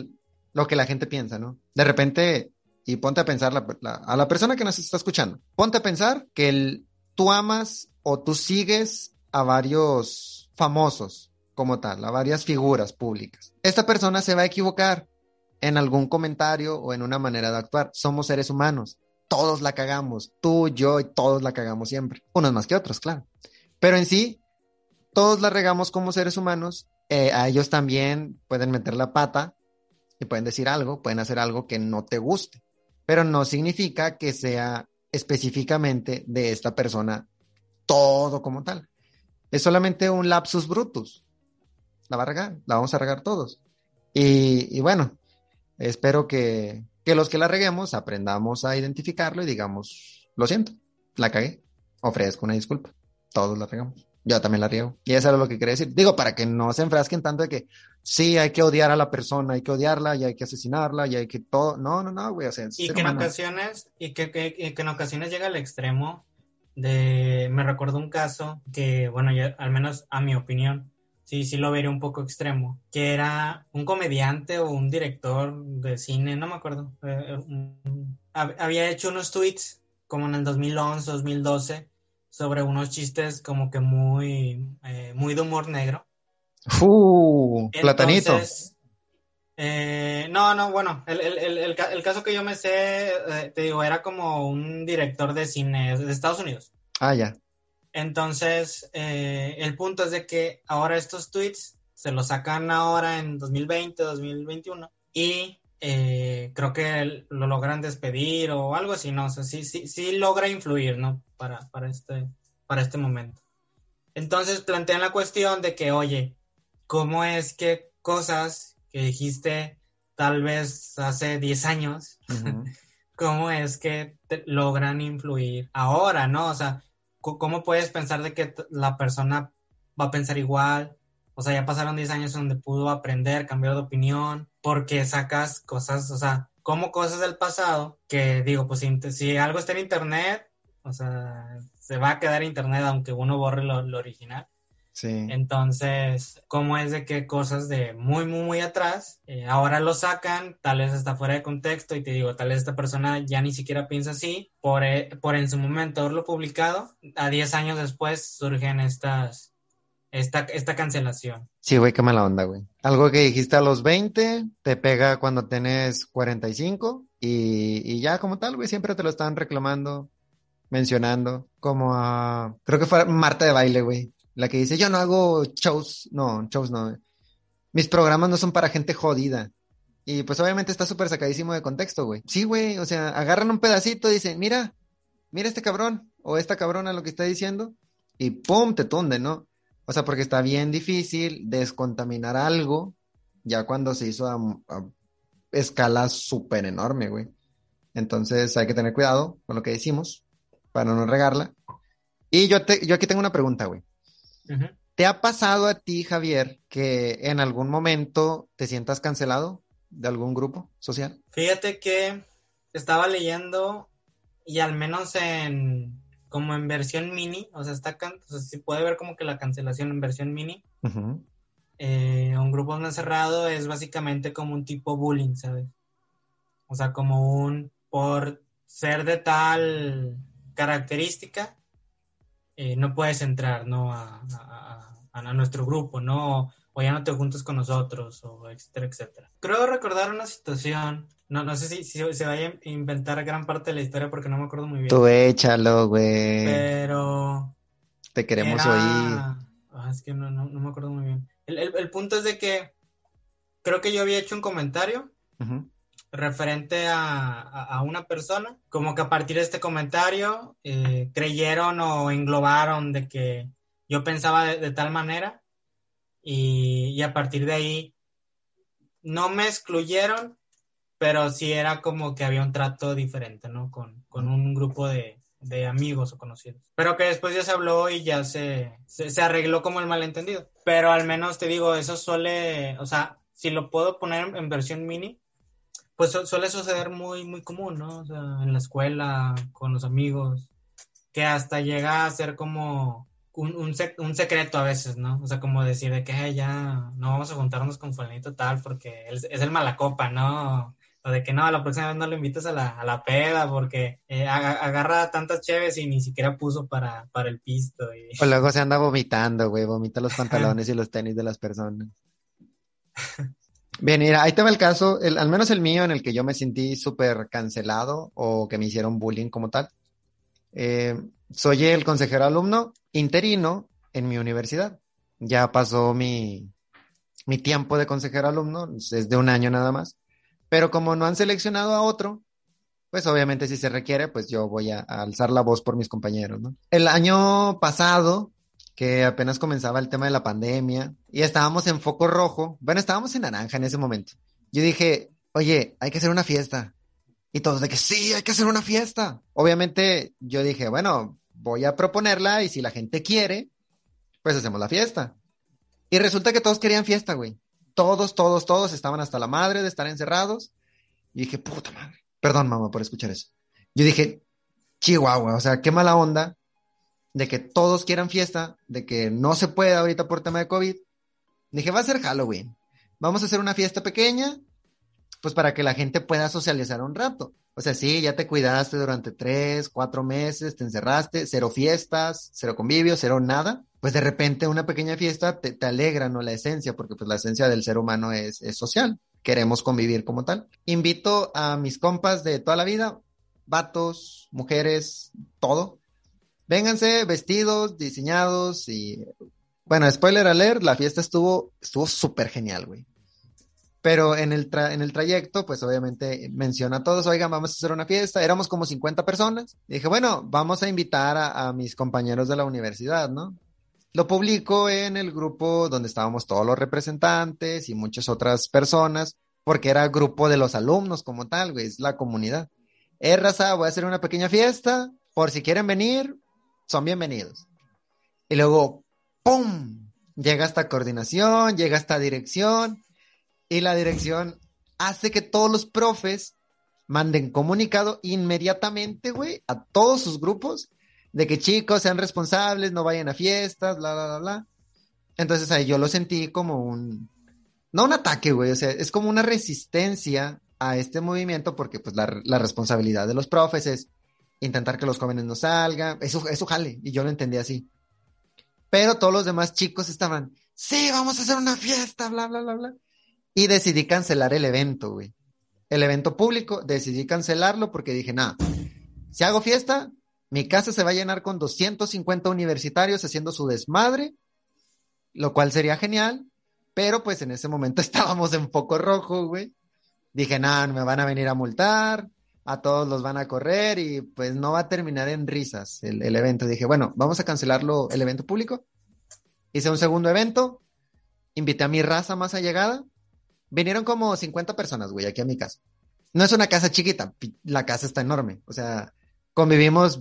lo que la gente piensa, ¿no? De repente, y ponte a pensar a la persona que nos está escuchando, ponte a pensar que el, tú amas o tú sigues a varios famosos como tal, a varias figuras públicas. Esta persona se va a equivocar en algún comentario o en una manera de actuar. Somos seres humanos. Todos la cagamos. Tú, yo y todos la cagamos siempre. Unos más que otros, claro. Pero en sí, todos la regamos como seres humanos eh, a ellos también pueden meter la pata y pueden decir algo, pueden hacer algo que no te guste, pero no significa que sea específicamente de esta persona todo como tal. Es solamente un lapsus brutus. La va a regar, la vamos a regar todos. Y, bueno, espero que, que los que la reguemos aprendamos a identificarlo y digamos, lo siento, la cagué, ofrezco una disculpa. Todos la regamos yo también la riego. Y eso era lo que quería decir. Digo, para que no se enfrasquen tanto de que sí, hay que odiar a la persona, hay que odiarla, y hay que asesinarla, y hay que todo. No, no, no, güey. O sea,
y que en ocasiones, y que, que, en ocasiones llega al extremo de. Me recuerdo un caso que, bueno, al menos a mi opinión, sí, sí lo vería un poco extremo, que era un comediante o un director de cine, no me acuerdo. Eh, había hecho unos tweets como en el 2011, 2012 sobre unos chistes como que muy, eh, muy de humor negro.
¡Uh! platanito.
Eh, no, no, bueno, el, el, el, el, caso que yo me sé, eh, te digo, era como un director de cine de Estados Unidos.
Ah, ya.
Entonces, eh, el punto es de que ahora estos tweets se los sacan ahora en 2020, 2021 y eh, creo que lo logran despedir o algo así, ¿no? O sea, sí, sí, sí logra influir, ¿no? Para, para, este, para este momento. Entonces plantean la cuestión de que, oye, ¿cómo es que cosas que dijiste tal vez hace 10 años, [laughs] cómo es que logran influir ahora, ¿no? O sea, ¿cómo puedes pensar de que la persona va a pensar igual? O sea, ya pasaron 10 años donde pudo aprender, cambiar de opinión, porque sacas cosas, o sea, como cosas del pasado, que digo, pues si, algo está en internet, o sea, se va a quedar en internet aunque uno borre lo, original.
Sí.
Entonces, ¿cómo es de que cosas de muy, muy, muy atrás, eh, ahora lo sacan, tal vez está fuera de contexto y te digo, tal vez esta persona ya ni siquiera piensa así, por, eh, por en su momento haberlo publicado, a 10 años después surgen estas, esta, esta cancelación.
Sí, güey, qué mala onda, güey. Algo que dijiste a los 20, te pega cuando tenés 45 y, y ya como tal, güey, siempre te lo están reclamando, mencionando, como a... Creo que fue Marta de baile, güey. La que dice, yo no hago shows, no, shows no. Mis programas no son para gente jodida. Y pues obviamente está súper sacadísimo de contexto, güey. Sí, güey, o sea, agarran un pedacito dicen, mira, mira este cabrón o esta cabrona lo que está diciendo y pum, te tunde, ¿no? O sea, porque está bien difícil descontaminar algo ya cuando se hizo a, escala súper enorme, güey. Entonces hay que tener cuidado con lo que decimos para no regarla. Y yo, te, yo aquí tengo una pregunta, güey. ¿Te ha pasado a ti, Javier, que en algún momento te sientas cancelado de algún grupo social?
Fíjate que estaba leyendo y al menos en como en versión mini, o sea, está o sea, se puede ver como que la cancelación en versión mini. Eh, un grupo más cerrado es básicamente como un tipo bullying, ¿sabes? O sea, como un, por ser de tal característica, eh, no puedes entrar, ¿no? A, a, nuestro grupo, ¿no? O ya no te juntas con nosotros, o etcétera, etcétera. Creo recordar una situación no, no sé si, se vaya a inventar gran parte de la historia porque no me acuerdo muy bien.
Tú échalo, güey.
Pero.
Te queremos oír.
Ah, es que no, no, me acuerdo muy bien. El, punto es de que creo que yo había hecho un comentario referente a, una persona. Como que a partir de este comentario eh, creyeron o englobaron de que yo pensaba de, tal manera. Y, y a partir de ahí no me excluyeron, pero sí era como que había un trato diferente, ¿no? Con, un grupo de, amigos o conocidos. Pero que después ya se habló y ya se, se, arregló como el malentendido. Pero al menos te digo, eso suele, o sea, si lo puedo poner en, versión mini, pues suele suceder muy, muy común, ¿no? O sea, en la escuela, con los amigos, que hasta llega a ser como un, un, secreto a veces, ¿no? O sea, como decir de que ya no vamos a juntarnos con fulanito tal porque es, es el malacopa, ¿no? O de que no, la próxima vez no lo invitas a la, a la peda porque eh, agarra tantas cheves y ni siquiera puso para, para el pisto. Y...
Luego se anda vomitando, güey, vomita los pantalones y los tenis de las personas. Bien, mira, ahí te va el caso, el, al menos el mío, en el que yo me sentí súper cancelado o que me hicieron bullying como tal. Eh, soy el consejero alumno interino en mi universidad. Ya pasó mi, mi tiempo de consejero alumno, es de un año nada más. Pero como no han seleccionado a otro, pues obviamente si se requiere, pues yo voy a, alzar la voz por mis compañeros, ¿no? El año pasado, que apenas comenzaba el tema de la pandemia y estábamos en foco rojo, bueno, estábamos en naranja en ese momento. Yo dije, oye, hay que hacer una fiesta. Y todos de que sí, hay que hacer una fiesta. Obviamente yo dije, bueno, voy a proponerla y si la gente quiere, pues hacemos la fiesta. Y resulta que todos querían fiesta, güey todos, todos, todos estaban hasta la madre de estar encerrados. Y dije, puta madre. Perdón, mamá, por escuchar eso. Yo dije, Chihuahua, o sea, qué mala onda de que todos quieran fiesta, de que no se puede ahorita por tema de COVID. Dije, va a ser Halloween. Vamos a hacer una fiesta pequeña, pues para que la gente pueda socializar un rato. O sea, sí, ya te cuidaste durante tres, cuatro meses, te encerraste, cero fiestas, cero convivio, cero nada pues de repente una pequeña fiesta te, alegra, ¿no? La esencia, porque pues la esencia del ser humano es, social. queremos convivir como tal. Invito a mis compas de toda la vida, vatos, mujeres, todo. Vénganse vestidos, diseñados y bueno, spoiler alert, la fiesta estuvo estuvo súper genial, güey. Pero en el, en el trayecto, pues obviamente menciona a todos, oigan, vamos a hacer una fiesta. Éramos como 50 personas. dije, bueno, vamos a invitar a, a mis compañeros de la universidad, ¿no? Lo publico en el grupo donde estábamos todos los representantes y muchas otras personas, porque era el grupo de los alumnos como tal, güey, es la comunidad. Eh, raza, voy a hacer una pequeña fiesta, por si quieren venir, son bienvenidos. Y luego, ¡pum! Llega esta coordinación, llega esta dirección, y la dirección hace que todos los profes manden comunicado inmediatamente, güey, a todos sus grupos de que chicos sean responsables, no vayan a fiestas, bla, bla, bla, bla. Entonces ahí yo lo sentí como un, no un ataque, güey, o sea, es como una resistencia a este movimiento porque pues la, la responsabilidad de los profes es intentar que los jóvenes no salgan, eso, eso jale, y yo lo entendí así. Pero todos los demás chicos estaban, sí, vamos a hacer una fiesta, bla, bla, bla, bla. Y decidí cancelar el evento, güey. El evento público, decidí cancelarlo porque dije, nada, si hago fiesta, mi casa se va a llenar con 250 universitarios haciendo su desmadre, lo cual sería genial, pero pues en ese momento [laughs] estábamos en foco rojo, güey. Dije, nada, me van a venir a multar, a todos los van a correr y pues no va a terminar en risas el, el evento. Dije, bueno, vamos a cancelarlo, el evento público. Hice un segundo evento, invité a mi raza más allegada Vinieron como 50 personas, güey, aquí a mi casa. No es una casa chiquita, la casa está enorme. O sea, convivimos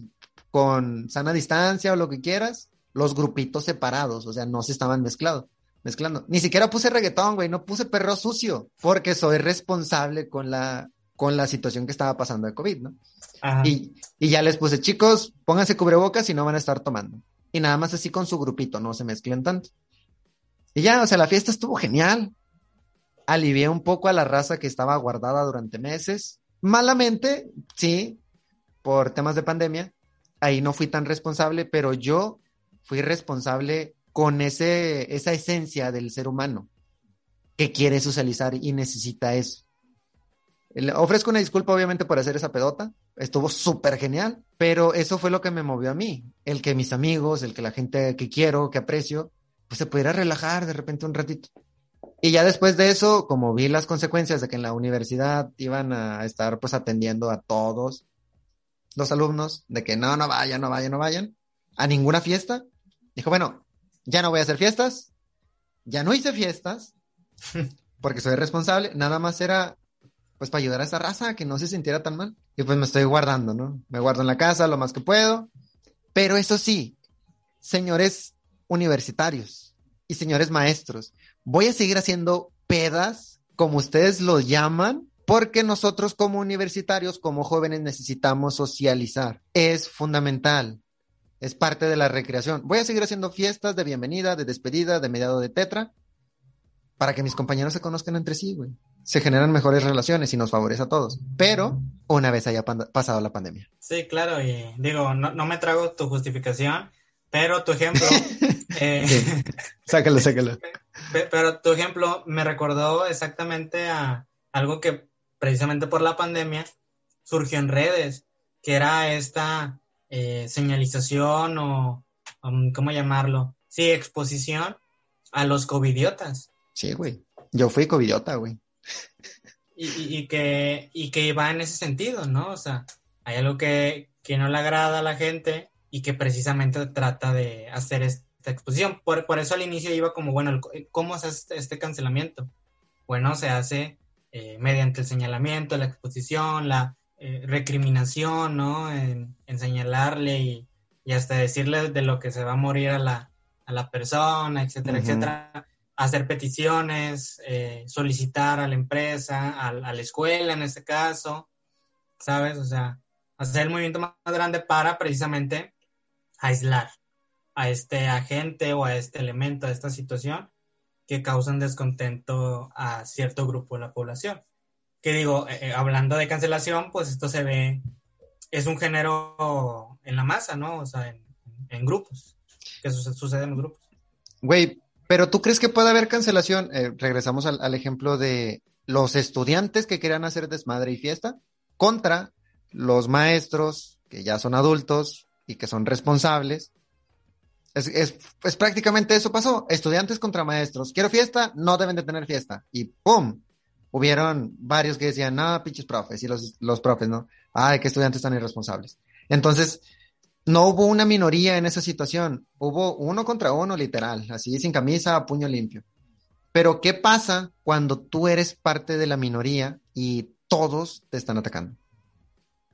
con sana distancia o lo que quieras, los grupitos separados, o sea, no se estaban mezclados, mezclando. Ni siquiera puse reggaetón, güey, no puse perro sucio, porque soy responsable con la, con la situación que estaba pasando de COVID, ¿no? Y, y ya les puse, chicos, pónganse cubrebocas y no van a estar tomando. Y nada más así con su grupito, no se mezclen tanto. Y ya, o sea, la fiesta estuvo genial alivié un poco a la raza que estaba guardada durante meses. Malamente, sí, por temas de pandemia. Ahí no fui tan responsable, pero yo fui responsable con ese, esa esencia del ser humano que quiere socializar y necesita eso. Le ofrezco una disculpa, obviamente, por hacer esa pedota. Estuvo súper genial, pero eso fue lo que me movió a mí. El que mis amigos, el que la gente que quiero, que aprecio, pues se pudiera relajar de repente un ratito. Y ya después de eso, como vi las consecuencias de que en la universidad iban a estar pues atendiendo a todos los alumnos, de que no, no vayan, no vayan, no vayan, a ninguna fiesta, dijo, bueno, ya no voy a hacer fiestas, ya no hice fiestas, [laughs] porque soy responsable, nada más era pues para ayudar a esa raza a que no se sintiera tan mal. Y pues me estoy guardando, ¿no? Me guardo en la casa lo más que puedo. Pero eso sí, señores universitarios y señores maestros, voy a seguir haciendo pedas, como ustedes lo llaman, porque nosotros como universitarios, como jóvenes, necesitamos socializar. Es fundamental. Es parte de la recreación. Voy a seguir haciendo fiestas de bienvenida, de despedida, de mediado de tetra, para que mis compañeros se conozcan entre sí, güey. Se generan mejores relaciones y nos favorece a todos. Pero una vez haya pasado la pandemia.
Sí, claro. Y digo, no, no me trago tu justificación, pero tu ejemplo. [laughs] eh,
Sácalo, [laughs] sácalo.
Pero tu ejemplo me recordó exactamente a algo que precisamente por la pandemia surgió en redes, que era esta eh, señalización o, ¿cómo llamarlo? Sí, exposición a los covidiotas.
Sí, güey. Yo fui covidiota, güey.
Y, y, que, y que va en ese sentido, ¿no? O sea, hay algo que, que no le agrada a la gente y que precisamente trata de hacer esta exposición. Por, por, eso al inicio iba como, bueno, ¿cómo se hace este, este cancelamiento? Bueno, se hace eh, mediante el señalamiento, la exposición, la eh, recriminación, ¿no? En, en señalarle y, y, hasta decirle de lo que se va a morir a la, a la persona, etcétera, uh -huh. etcétera. Hacer peticiones, eh, solicitar a la empresa, a, a, la escuela en este caso, ¿sabes? O sea, hacer el movimiento más grande para precisamente aislar, a este agente o a este elemento, a esta situación que causan descontento a cierto grupo de la población. Que digo, eh, eh, hablando de cancelación, pues esto se ve, es un género en la masa, ¿no? O sea, en, grupos, que su sucede en los grupos.
Güey, pero ¿tú crees que puede haber cancelación? Eh, regresamos al, al, ejemplo de, los estudiantes que querían hacer desmadre y fiesta contra los maestros que ya son adultos y que son responsables. Es, es, prácticamente eso pasó. Estudiantes contra maestros. Quiero fiesta, no deben de tener fiesta. Y ¡pum! Hubieron varios que decían, no, pinches profes. Y los, los profes, ¿no? Ay, qué estudiantes tan irresponsables. Entonces, no hubo una minoría en esa situación. Hubo uno contra uno, literal. Así, sin camisa, puño limpio. Pero, ¿qué pasa cuando tú eres parte de la minoría y todos te están atacando?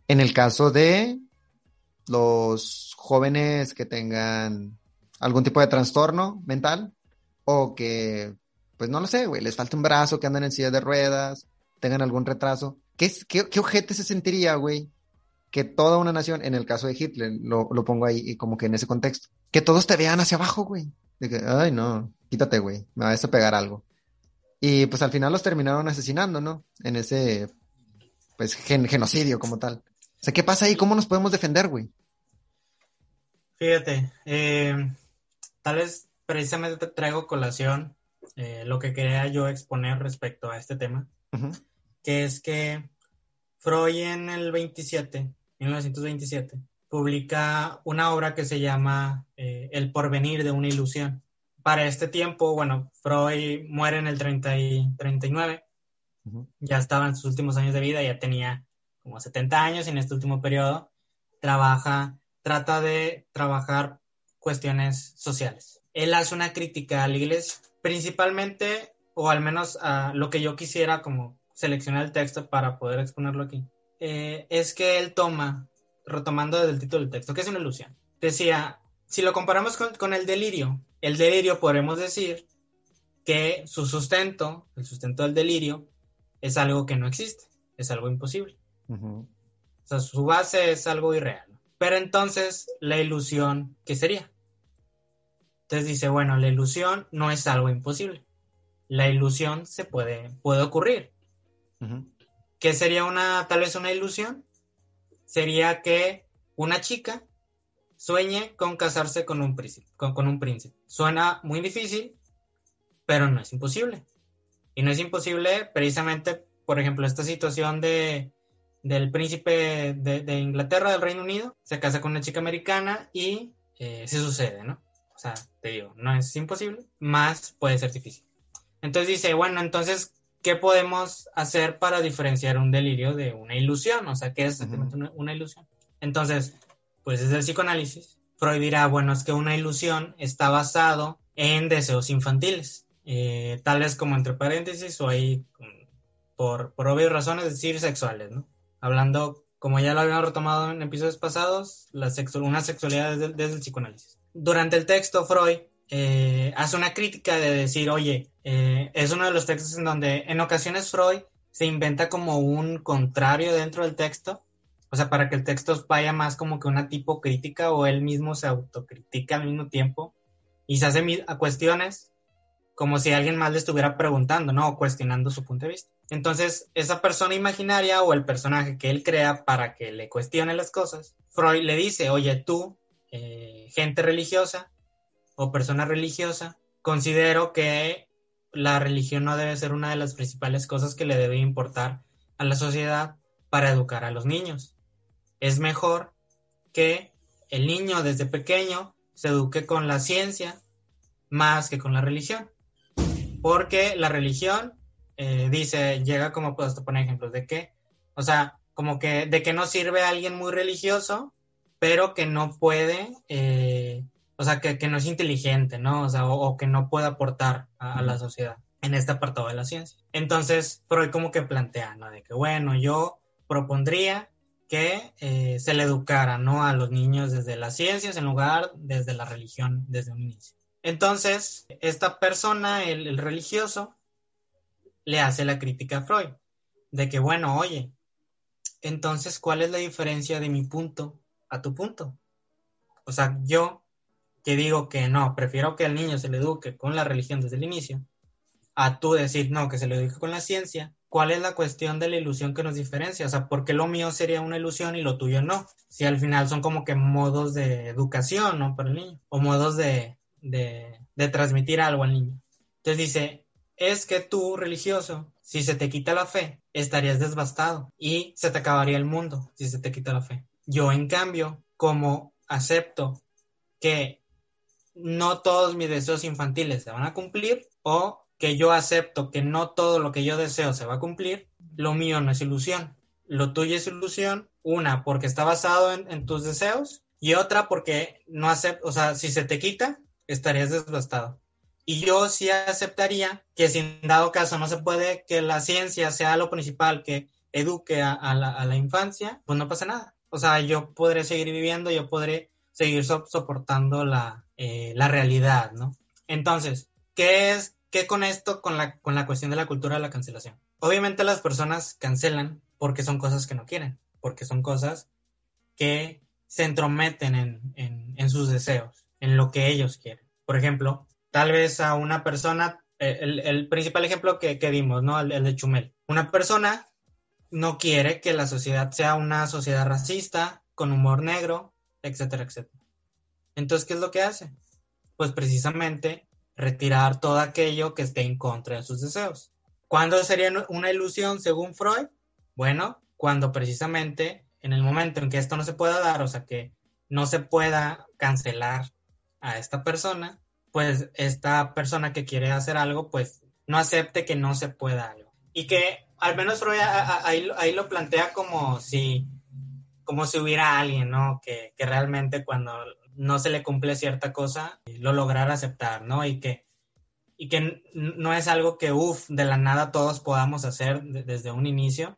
En el caso de los jóvenes que tengan algún tipo de trastorno mental o que, pues no lo sé, güey, les falta un brazo, que andan en silla de ruedas, tengan algún retraso. ¿Qué, qué, qué ojete se sentiría, güey? Que toda una nación, en el caso de Hitler, lo, lo pongo ahí como que en ese contexto, que todos te vean hacia abajo, güey. De que, ay, no, quítate, güey, me vas a pegar algo. Y pues al final los terminaron asesinando, ¿no? En ese, pues, gen genocidio como tal. O sea, ¿qué pasa ahí? ¿Cómo nos podemos defender, güey?
Fíjate, eh, tal vez precisamente traigo colación eh, lo que quería yo exponer respecto a este tema, uh -huh. que es que Freud en el 27, 1927, publica una obra que se llama eh, El porvenir de una ilusión para este tiempo, bueno, Freud muere en el 30 y 39, uh -huh. ya estaba en sus últimos años de vida, ya tenía como 70 años y en este último periodo trabaja, trata de trabajar cuestiones sociales. Él hace una crítica a la iglesia, principalmente, o al menos a lo que yo quisiera como seleccionar el texto para poder exponerlo aquí, eh, es que él toma, retomando desde el título del texto, que es una ilusión. Decía, si lo comparamos con, con el delirio, el delirio podremos decir que su sustento, el sustento del delirio, es algo que no existe, es algo imposible. Uh -huh. O sea, su base es algo irreal. Pero entonces, la ilusión, ¿qué sería? Entonces dice, bueno, la ilusión no es algo imposible. La ilusión se puede, puede ocurrir. Uh -huh. ¿Qué sería una, tal vez una ilusión? Sería que una chica sueñe con casarse con un príncipe. Con, con un príncipe. Suena muy difícil, pero no es imposible. Y no es imposible precisamente, por ejemplo, esta situación de, del príncipe de, de, Inglaterra, del Reino Unido, se casa con una chica americana y eh, se sucede, ¿no? O sea, te digo, no es imposible, más puede ser difícil. Entonces dice, bueno, entonces, ¿qué podemos hacer para diferenciar un delirio de una ilusión? O sea, ¿qué es exactamente uh -huh. una, una, ilusión? Entonces, pues desde el psicoanálisis, Freud dirá, bueno, es que una ilusión está basado en deseos infantiles, eh, tales como entre paréntesis o ahí, por, por obvias razones, decir sexuales, ¿no? Hablando, como ya lo habíamos retomado en episodios pasados, la sexu una sexualidad desde, el psicoanálisis. Durante el texto, Freud eh, hace una crítica de decir, oye, eh, es uno de los textos en donde en ocasiones Freud se inventa como un contrario dentro del texto, o sea, para que el texto vaya más como que una tipo crítica o él mismo se autocritica al mismo tiempo y se hace a cuestiones como si alguien más le estuviera preguntando, ¿no? O cuestionando su punto de vista. Entonces, esa persona imaginaria o el personaje que él crea para que le cuestione las cosas, Freud le dice, oye, tú eh, gente religiosa o persona religiosa, considero que la religión no debe ser una de las principales cosas que le debe importar a la sociedad para educar a los niños. Es mejor que el niño desde pequeño se eduque con la ciencia más que con la religión. Porque la religión, eh, dice, llega como, puedo poner ejemplos de que, o sea, como que de que no sirve a alguien muy religioso pero que no puede, eh, o sea, que, que, no es inteligente, ¿no? O sea, o, o que no puede aportar a, a, la sociedad en este apartado de la ciencia. Entonces, Freud como que plantea, ¿no? De que, bueno, yo propondría que eh, se le educara, ¿no? A los niños desde las ciencias en lugar desde la religión desde un inicio. Entonces, esta persona, el, el religioso, le hace la crítica a Freud, de que, bueno, oye, entonces, ¿cuál es la diferencia de mi punto a tu punto. O sea, yo que digo que no, prefiero que al niño se le eduque con la religión desde el inicio, a tú decir no, que se le eduque con la ciencia, ¿cuál es la cuestión de la ilusión que nos diferencia? O sea, ¿por qué lo mío sería una ilusión y lo tuyo no? Si al final son como que modos de educación, ¿no? Para el niño, o modos de, de, transmitir algo al niño. Entonces dice, es que tú, religioso, si se te quita la fe, estarías devastado y se te acabaría el mundo si se te quita la fe. Yo, en cambio, como acepto que no todos mis deseos infantiles se van a cumplir o que yo acepto que no todo lo que yo deseo se va a cumplir, lo mío no es ilusión. Lo tuyo es ilusión, una porque está basado en, tus deseos y otra porque no acepto, o sea, si se te quita, estarías devastado. Y yo sí aceptaría que si en dado caso no se puede que la ciencia sea lo principal que eduque a, la, infancia, pues no pasa nada. O sea, yo podré seguir viviendo, yo podré seguir soportando la, eh, la realidad, ¿no? Entonces, ¿qué es, qué con esto, con la cuestión de la cultura de la cancelación? Obviamente las personas cancelan porque son cosas que no quieren, porque son cosas que se entrometen en, sus deseos, en lo que ellos quieren. Por ejemplo, tal vez a una persona, eh, el, principal ejemplo que, que dimos, ¿no? El, el, de Chumel. Una persona no quiere que la sociedad sea una sociedad racista, con humor negro, etcétera, etcétera. Entonces, ¿qué es lo que hace? Pues precisamente retirar todo aquello que esté en contra de sus deseos. ¿Cuándo sería una ilusión según Freud? Bueno, cuando precisamente en el momento en que esto no se pueda dar, o sea, que no se pueda cancelar a esta persona, pues esta persona que quiere hacer algo, pues no acepte que no se pueda algo. Y que al menos Freud ahí, ahí lo plantea como si como si hubiera alguien, ¿no? Que, realmente cuando no se le cumple cierta cosa, lo lograra aceptar, ¿no? Y que, y que no es algo que, uff, de la nada todos podamos hacer desde un inicio.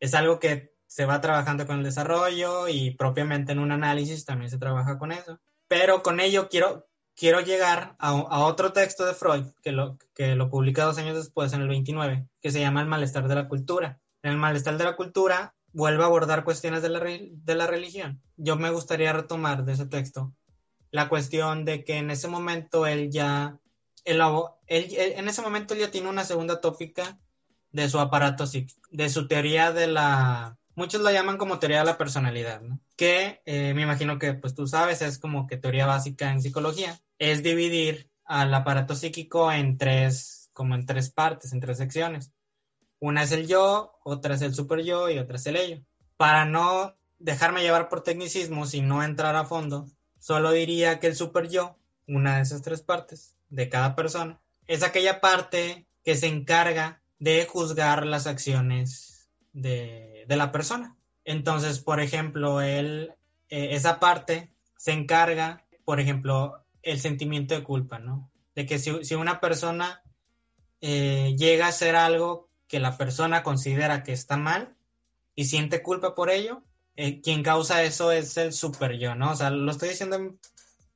Es algo que se va trabajando con el desarrollo y propiamente en un análisis también se trabaja con eso. Pero con ello quiero, quiero llegar a, otro texto de Freud, que lo, que lo publica dos años después, en el 29, que se llama El malestar de la cultura. En el malestar de la cultura vuelve a abordar cuestiones de la, de la religión. Yo me gustaría retomar de ese texto la cuestión de que en ese momento él ya, él, en ese momento él ya tiene una segunda tópica de su aparato de su teoría de la, muchos lo llaman como teoría de la personalidad. Que eh, me imagino que pues tú sabes, es como que teoría básica en psicología, es dividir al aparato psíquico en tres, como en tres partes, en tres secciones. Una es el yo, otra es el super yo y otra es el ello. Para no dejarme llevar por tecnicismos y no entrar a fondo, solo diría que el super yo, una de esas tres partes de cada persona, es aquella parte que se encarga de juzgar las acciones de, la persona. Entonces, por ejemplo, él, eh, esa parte se encarga, por ejemplo, el sentimiento de culpa, ¿no? De que si, una persona eh, llega a hacer algo que la persona considera que está mal y siente culpa por ello, eh, quien causa eso es el super yo, ¿no? O sea, lo estoy diciendo,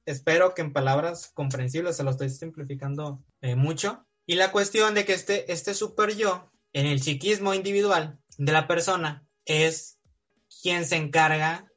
espero que en palabras comprensibles, se lo estoy simplificando mucho. Y la cuestión de que este, este super yo, en el psiquismo individual de la persona, es quien se encarga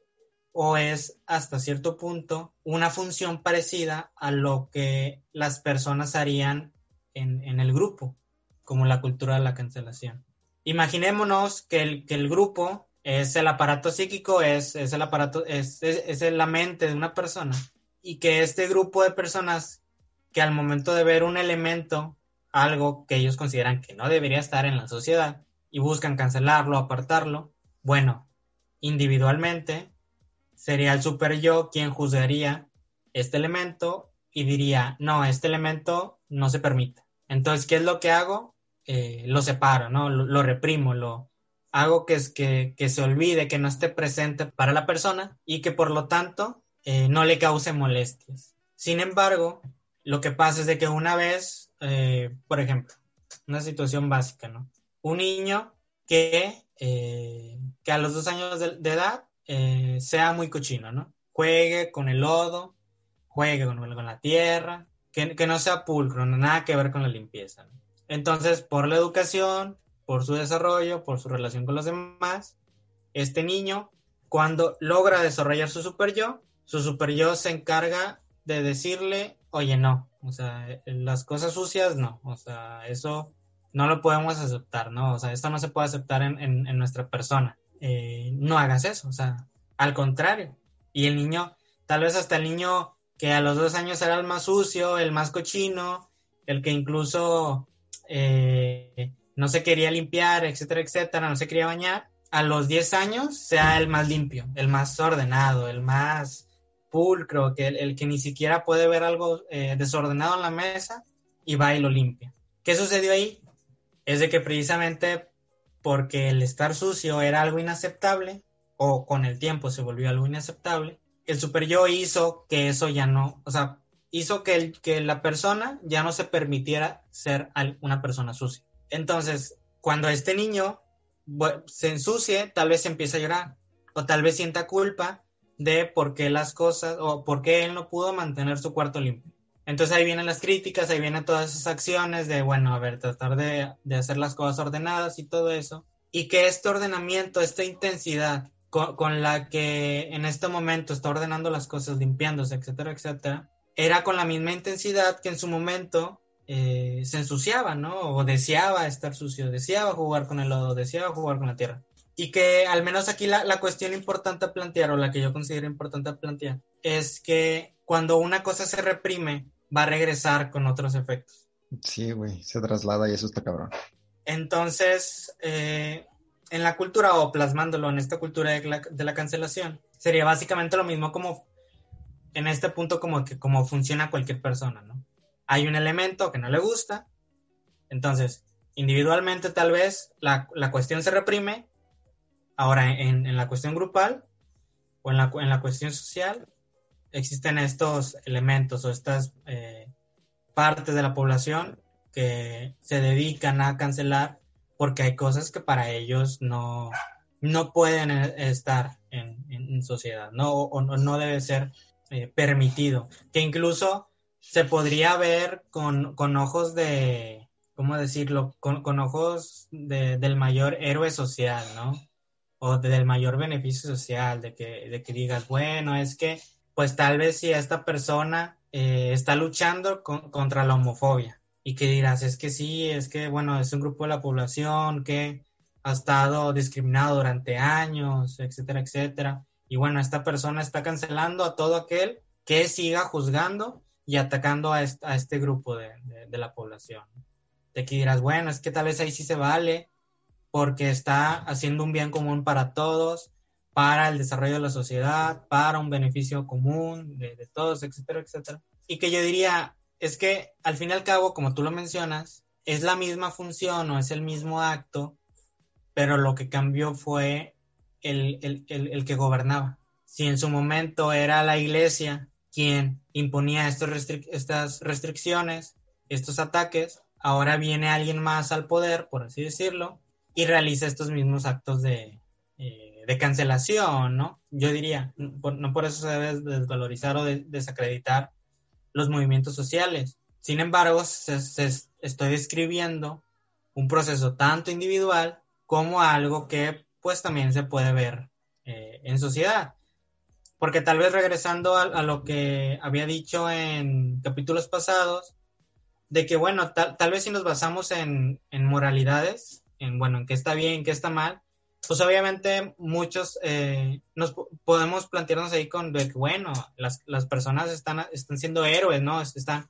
o es hasta cierto punto una función parecida a lo que las personas harían en, en el grupo como la cultura de la cancelación. Imaginémonos que el, que el grupo es el aparato psíquico, es, es el aparato, es, es, es, la mente de una persona y que este grupo de personas que al momento de ver un elemento, algo que ellos consideran que no debería estar en la sociedad y buscan cancelarlo, apartarlo, bueno, individualmente sería el super yo quien juzgaría este elemento y diría, no, este elemento no se permite. Entonces, ¿qué es lo que hago? Eh, lo separo, ¿no? Lo, reprimo, lo hago que, es, que, que, se olvide, que no esté presente para la persona y que por lo tanto eh, no le cause molestias. Sin embargo, lo que pasa es de que una vez, eh, por ejemplo, una situación básica, ¿no? Un niño que, que a los dos años de, edad sea muy cochino, ¿no? Juegue con el lodo, juegue con, con la tierra, que, que, no sea pulcro, nada que ver con la limpieza. Entonces, por la educación, por su desarrollo, por su relación con los demás, este niño, cuando logra desarrollar su super yo, su super yo se encarga de decirle, oye, no, o sea, las cosas sucias no, o sea, eso no lo podemos aceptar, ¿no? O sea, esto no se puede aceptar en, nuestra persona. Eh, no hagas eso, o sea, al contrario. Y el niño, tal vez hasta el niño que a los dos años era el más sucio, el más cochino, el que incluso eh, no se quería limpiar, etcétera, etcétera, no se quería bañar, a los 10 años sea el más limpio, el más ordenado, el más pulcro, que el, que ni siquiera puede ver algo eh, desordenado en la mesa y va y lo limpia. ¿Qué sucedió ahí? Es de que precisamente porque el estar sucio era algo inaceptable, o con el tiempo se volvió algo inaceptable, el super yo hizo que eso ya no, o sea, hizo que, el, que la persona ya no se permitiera ser una persona sucia. Entonces, cuando este niño se ensucie, tal vez empiece a llorar, o tal vez sienta culpa de por qué las cosas, o por qué él no pudo mantener su cuarto limpio. Entonces ahí vienen las críticas, ahí vienen todas esas acciones de, bueno, a ver, tratar de, hacer las cosas ordenadas y todo eso. Y que este ordenamiento, esta intensidad con, la que en este momento está ordenando las cosas, limpiándose, etcétera, etcétera, era con la misma intensidad que en su momento eh, se ensuciaba, ¿no? O deseaba estar sucio, deseaba jugar con el lodo, deseaba jugar con la tierra. Y que al menos aquí la, la cuestión importante a plantear, o la que yo considero importante a plantear, es que cuando una cosa se reprime, va a regresar con otros efectos.
Sí, güey, se traslada y eso está cabrón.
Entonces, eh, en la cultura o plasmándolo en esta cultura de la, de la, cancelación, sería básicamente lo mismo como en este punto como que como funciona cualquier persona, ¿no? Hay un elemento que no le gusta, entonces individualmente tal vez la, la cuestión se reprime, ahora en, en, la cuestión grupal o en la, en la cuestión social existen estos elementos o estas eh, partes de la población que se dedican a cancelar porque hay cosas que para ellos no, no pueden eh, estar en, sociedad, no, o, no debe ser eh, permitido, que incluso se podría ver con, ojos de, ¿cómo decirlo? Con, ojos del mayor héroe social, ¿no? O del mayor beneficio social, de que, de que digas, bueno, es que pues tal vez si esta persona eh, está luchando contra la homofobia y que dirás, es que sí, es que, bueno, es un grupo de la población que ha estado discriminado durante años, etcétera, etcétera. Y bueno, esta persona está cancelando a todo aquel que siga juzgando y atacando a, este grupo de, la población. De que dirás, bueno, es que tal vez ahí sí se vale porque está haciendo un bien común para todos, para el desarrollo de la sociedad, para un beneficio común de, todos, etcétera, etcétera. Y que yo diría, es que al fin y al cabo, como tú lo mencionas, es la misma función o es el mismo acto, pero lo que cambió fue el, el, que gobernaba. Si en su momento era la iglesia quien imponía estos estas restricciones, estos ataques, ahora viene alguien más al poder, por así decirlo, y realiza estos mismos actos de, eh, de cancelación, ¿no? Yo diría, no por eso se debe desvalorizar o desacreditar los movimientos sociales. Sin embargo, estoy describiendo un proceso tanto individual como algo que pues también se puede ver eh, en sociedad. Porque tal vez regresando a, lo que había dicho en capítulos pasados, de que bueno, tal, vez si nos basamos en, en moralidades, en bueno, en qué está bien, en qué está mal, pues obviamente muchos eh, nos podemos plantearnos ahí con de que, bueno, las, las, personas están, están siendo héroes, ¿no? Están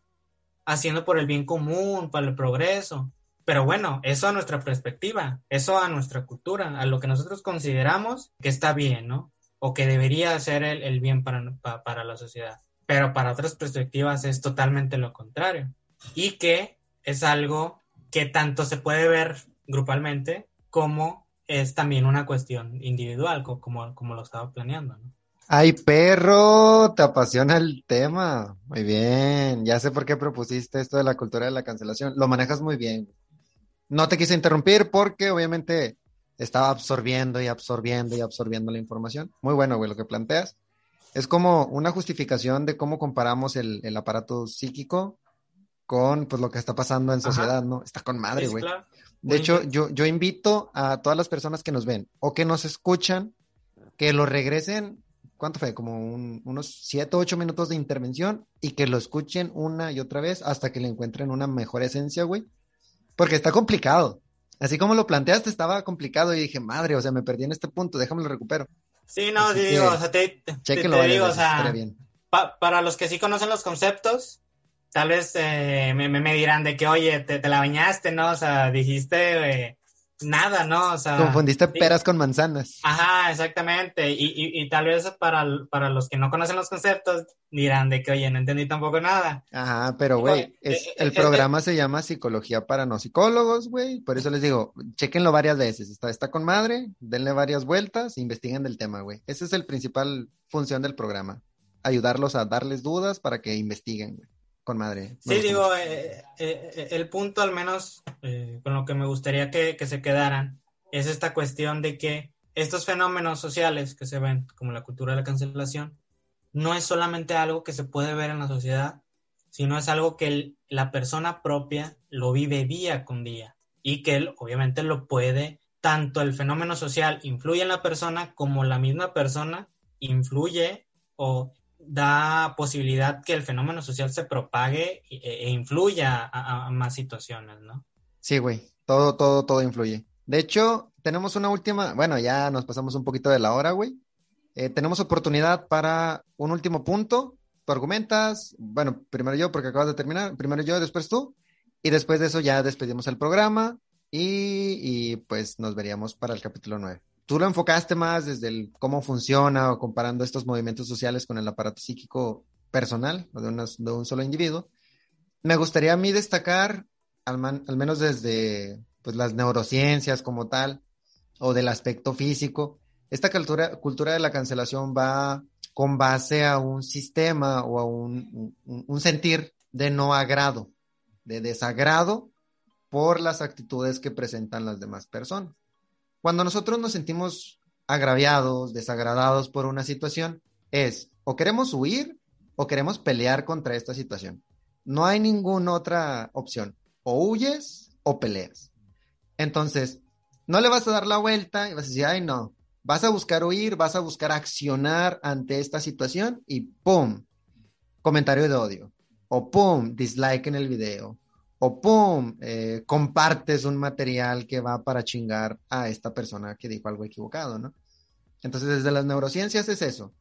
haciendo por el bien común, para el progreso. Pero bueno, eso a nuestra perspectiva, eso a nuestra cultura, a lo que nosotros consideramos que está bien, ¿no? O que debería ser el, el bien para, para, para la sociedad. Pero para otras perspectivas es totalmente lo contrario. Y que es algo que tanto se puede ver grupalmente como es también una cuestión individual, como, como lo estaba planeando, ¿no?
Ay, perro, te apasiona el tema. Muy bien, ya sé por qué propusiste esto de la cultura de la cancelación. Lo manejas muy bien. No te quise interrumpir porque obviamente estaba absorbiendo y absorbiendo y absorbiendo la información. Muy bueno, güey, lo que planteas. Es como una justificación de cómo comparamos el, el aparato psíquico con pues lo que está pasando en sociedad, ¿no? Está con madre, güey. De hecho, yo, yo invito a todas las personas que nos ven o que nos escuchan que lo regresen, ¿cuánto fue? Como unos siete o ocho minutos de intervención y que lo escuchen una y otra vez hasta que le encuentren una mejor esencia, güey. Porque está complicado. Así como lo planteaste, estaba complicado y dije, madre, o sea, me perdí en este punto, déjame lo recupero.
Sí, no, digo, o sea, te, te, digo, o sea, para los que sí conocen los conceptos, tal vez eh, me, me, dirán de que, oye, te, te, la bañaste, ¿no? O sea, dijiste eh, nada, ¿no? O sea,
Confundiste peras con manzanas.
Ajá, exactamente. Y, y, y, tal vez para, para los que no conocen los conceptos dirán de que, oye, no entendí tampoco nada.
Ajá, pero güey, eh, el programa se llama Psicología para no psicólogos, güey. Por eso les digo, chequenlo varias veces. Está, está con madre, denle varias vueltas, investiguen del tema, güey. Esa es el principal función del programa. Ayudarlos a darles dudas para que investiguen, güey con madre.
Sí, digo, eh, eh, el punto al menos eh, con lo que me gustaría que, que, se quedaran es esta cuestión de que estos fenómenos sociales que se ven, como la cultura de la cancelación, no es solamente algo que se puede ver en la sociedad, sino es algo que el, la persona propia lo vive día con día y que él obviamente lo puede, tanto el fenómeno social influye en la persona como la misma persona influye o da posibilidad que el fenómeno social se propague e, e influya a, más situaciones, ¿no?
Sí, güey, todo, todo, todo influye. De hecho, tenemos una última, bueno, ya nos pasamos un poquito de la hora, güey. Eh, tenemos oportunidad para un último punto. Tú argumentas, bueno, primero yo porque acabas de terminar, primero yo, después tú, y después de eso ya despedimos el programa y, y pues nos veríamos para el capítulo 9 tú lo enfocaste más desde el cómo funciona o comparando estos movimientos sociales con el aparato psíquico personal o de, un solo individuo. Me gustaría a mí destacar, al, menos desde pues, las neurociencias como tal, o del aspecto físico, esta cultura, de la cancelación va con base a un sistema o a un sentir de no agrado, de desagrado por las actitudes que presentan las demás personas. Cuando nosotros nos sentimos agraviados, desagradados por una situación, es o queremos huir o queremos pelear contra esta situación. No hay ninguna otra opción. O huyes o peleas. Entonces, no le vas a dar la vuelta y vas a decir, ay, no. Vas a buscar huir, vas a buscar accionar ante esta situación y ¡pum! Comentario de odio. O ¡pum! Dislike en el video o ¡pum! Eh, compartes un material que va para chingar a esta persona que dijo algo equivocado, ¿no? Entonces, desde las neurociencias es eso.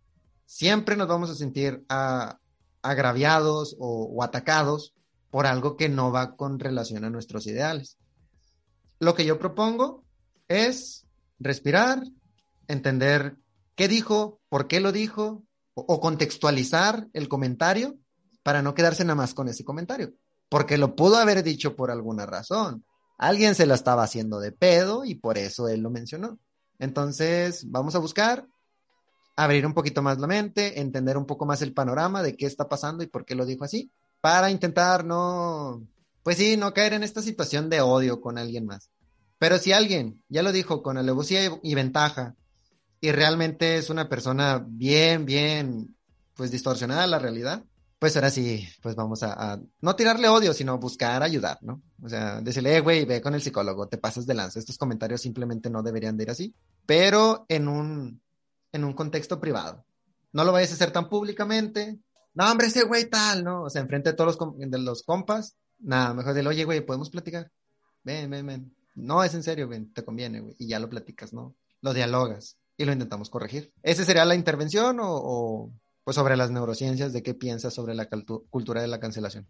Siempre nos vamos a sentir a, agraviados o, o atacados por algo que no va con relación a nuestros ideales. Lo que yo propongo es respirar, entender qué dijo, por qué lo dijo, o, o contextualizar el comentario para no quedarse nada más con ese comentario porque lo pudo haber dicho por alguna razón. Alguien se la estaba haciendo de pedo y por eso él lo mencionó. Entonces, vamos a buscar abrir un poquito más la mente, entender un poco más el panorama de qué está pasando y por qué lo dijo así, para intentar no, pues sí, no caer en esta situación de odio con alguien más. Pero si alguien ya lo dijo con alevosía y ventaja y realmente es una persona bien, bien, pues distorsionada la realidad, pues ahora sí, pues vamos a, no tirarle odio, sino buscar ayudar, ¿no? O sea, decirle, eh, güey, ve con el psicólogo, te pasas de lanza. Estos comentarios simplemente no deberían de ir así, pero en un, en un contexto privado. No lo vayas a hacer tan públicamente. No, hombre, ese güey tal, ¿no? O sea, enfrente de todos los, de los compas, nada, mejor dile, oye, güey, podemos platicar. Ven, ven, ven. No, es en serio, te conviene, güey. Y ya lo platicas, ¿no? Lo dialogas y lo intentamos corregir. ¿Ese sería la intervención o pues sobre las neurociencias, de qué piensas sobre la cultura de la cancelación.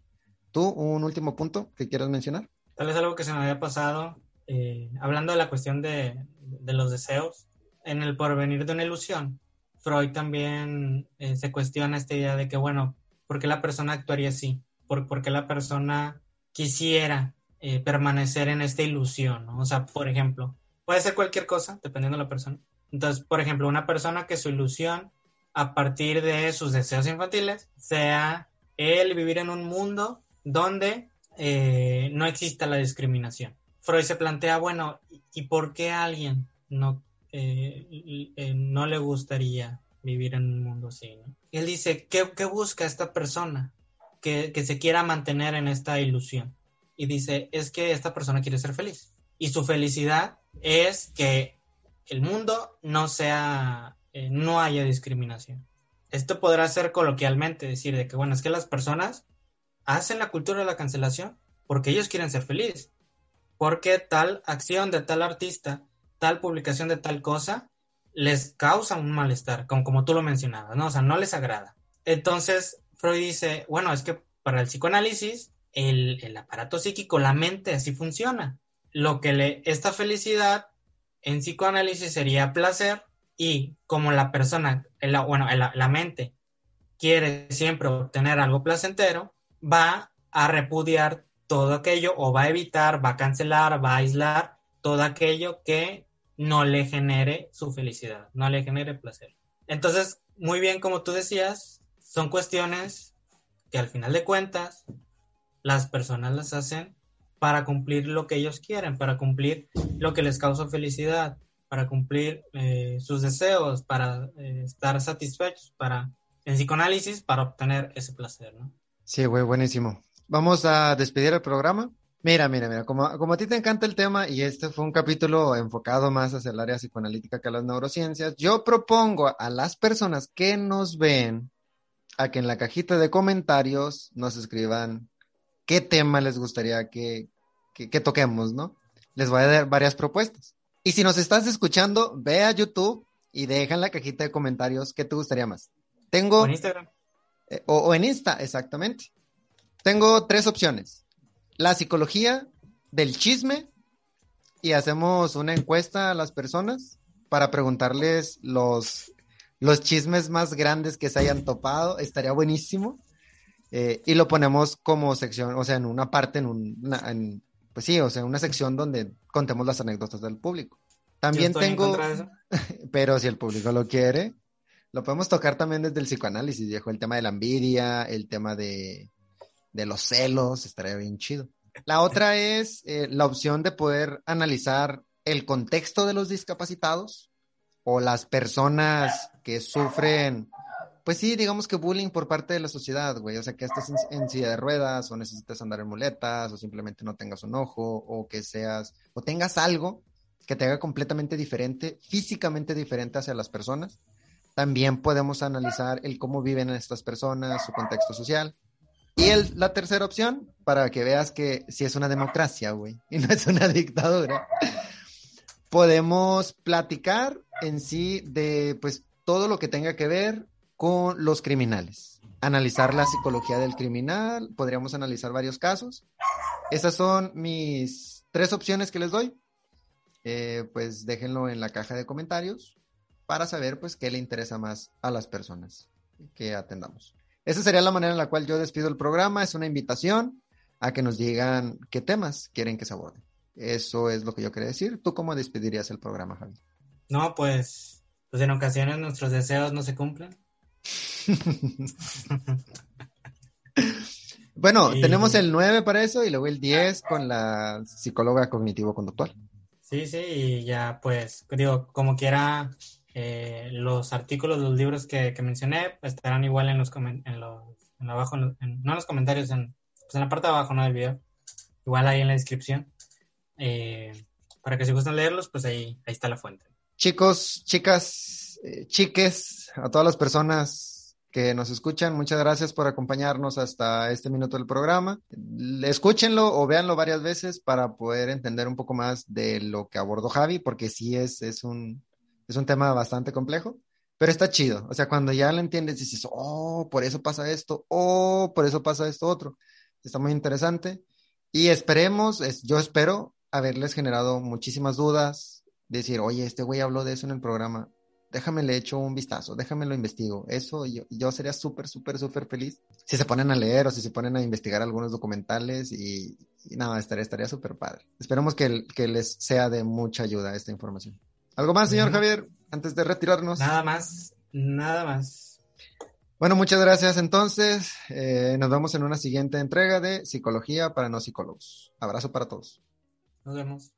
¿Tú un último punto que quieras mencionar?
Tal vez algo que se me había pasado, eh, hablando de la cuestión de, los deseos, en el porvenir de una ilusión, Freud también eh, se cuestiona esta idea de que, bueno, ¿por qué la persona actuaría así? ¿Por, por qué la persona quisiera eh, permanecer en esta ilusión? ¿no? O sea, por ejemplo, puede ser cualquier cosa, dependiendo de la persona. Entonces, por ejemplo, una persona que su ilusión a partir de sus deseos infantiles, sea el vivir en un mundo donde eh, no exista la discriminación. Freud se plantea, bueno, ¿y por qué a alguien no, eh, eh, no le gustaría vivir en un mundo así? él dice, ¿qué, ¿qué, busca esta persona que, que se quiera mantener en esta ilusión? Y dice, es que esta persona quiere ser feliz. Y su felicidad es que el mundo no sea eh, no haya discriminación. Esto podrá ser coloquialmente decir de que, bueno, es que las personas hacen la cultura de la cancelación porque ellos quieren ser felices, porque tal acción de tal artista, tal publicación de tal cosa, les causa un malestar, como, como tú lo mencionabas, ¿no? O sea, no les agrada. Entonces, Freud dice, bueno, es que para el psicoanálisis, el, el, aparato psíquico, la mente, así funciona. Lo que le, esta felicidad en psicoanálisis sería placer y como la persona, bueno, la mente quiere siempre obtener algo placentero, va a repudiar todo aquello o va a evitar, va a cancelar, va a aislar todo aquello que no le genere su felicidad, no le genere placer. Entonces, muy bien, como tú decías, son cuestiones que al final de cuentas las personas las hacen para cumplir lo que ellos quieren, para cumplir lo que les causa felicidad, para cumplir eh, sus deseos, para eh, estar satisfechos, para en psicoanálisis, para obtener ese placer, ¿no?
Sí, güey, buenísimo. Vamos a despedir el programa. Mira, mira, mira, como, a ti te encanta el tema y este fue un capítulo enfocado más hacia el área psicoanalítica que a las neurociencias, yo propongo a las personas que nos ven a que en la cajita de comentarios nos escriban qué tema les gustaría que, que, que toquemos, ¿no? Les voy a dar varias propuestas. Y si nos estás escuchando, ve a YouTube y deja en la cajita de comentarios qué te gustaría más. Tengo...
O en Instagram.
Eh, o, o en Insta, exactamente. Tengo tres opciones. La psicología del chisme y hacemos una encuesta a las personas para preguntarles los, los chismes más grandes que se hayan topado. Estaría buenísimo. Eh, y lo ponemos como sección, o sea, en una parte, en una, en, pues sí, o sea, una sección donde contemos las anécdotas del público. También tengo, [laughs] pero si el público lo quiere, lo podemos tocar también desde el psicoanálisis, viejo, el tema de la envidia, el tema de, de los celos, estaría bien chido. La otra [laughs] es eh, la opción de poder analizar el contexto de los discapacitados o las personas que sufren, pues sí, digamos que bullying por parte de la sociedad, güey. O sea, que estés en, silla de ruedas o necesites andar en muletas o simplemente no tengas un ojo o que seas, o tengas algo que te haga completamente diferente, físicamente diferente hacia las personas. También podemos analizar el cómo viven estas personas, su contexto social. Y el, la tercera opción, para que veas que si es una democracia, güey, [laughs] y no es una dictadura, podemos platicar en sí de, pues, todo lo que tenga que ver con los criminales. Analizar la psicología del criminal, podríamos analizar varios casos. Esas son mis tres opciones que les doy. Eh, pues déjenlo en la caja de comentarios para saber, pues, qué le interesa más a las personas que atendamos. Esa sería la manera en la cual yo despido el programa. Es una invitación a que nos digan qué temas quieren que se aborden. Eso es lo que yo quería decir. ¿Tú cómo despedirías el programa, Javi?
No, pues, pues en ocasiones nuestros deseos no se cumplen. [laughs]
bueno, tenemos el 9 para eso y luego el 10 con la psicóloga cognitivo-conductual.
Sí, sí, y ya pues, digo, como quiera, eh, los artículos, los libros que, que mencioné pues, estarán igual en los, en los en abajo, en, no en los comentarios, en, pues en la parte de abajo ¿no? del video, igual ahí en la descripción. Eh, para que si gustan leerlos, pues ahí, ahí está la fuente.
Chicos, chicas, eh, chiques, a todas las personas que nos escuchan, muchas gracias por acompañarnos hasta este minuto del programa. Escúchenlo o véanlo varias veces para poder entender un poco más de lo que abordó Javi, porque sí es, es un, es un tema bastante complejo, pero está chido. O sea, cuando ya lo entiendes, dices, oh, por eso pasa esto, oh, por eso pasa esto otro. Está muy interesante. Y esperemos, es, yo espero haberles generado muchísimas dudas, decir, oye, este güey habló de eso en el programa, déjame le echo un vistazo, déjame lo investigo. Eso yo, yo sería súper, súper, súper feliz si se ponen a leer o si se ponen a investigar algunos documentales y, y nada, estaría estaría súper padre. Esperemos que, que les sea de mucha ayuda esta información. ¿Algo más, señor Javier, antes de retirarnos?
Nada más, nada más.
Bueno, muchas gracias. Entonces, eh, nos vemos en una siguiente entrega de Psicología para no psicólogos. Abrazo para todos.
Nos vemos.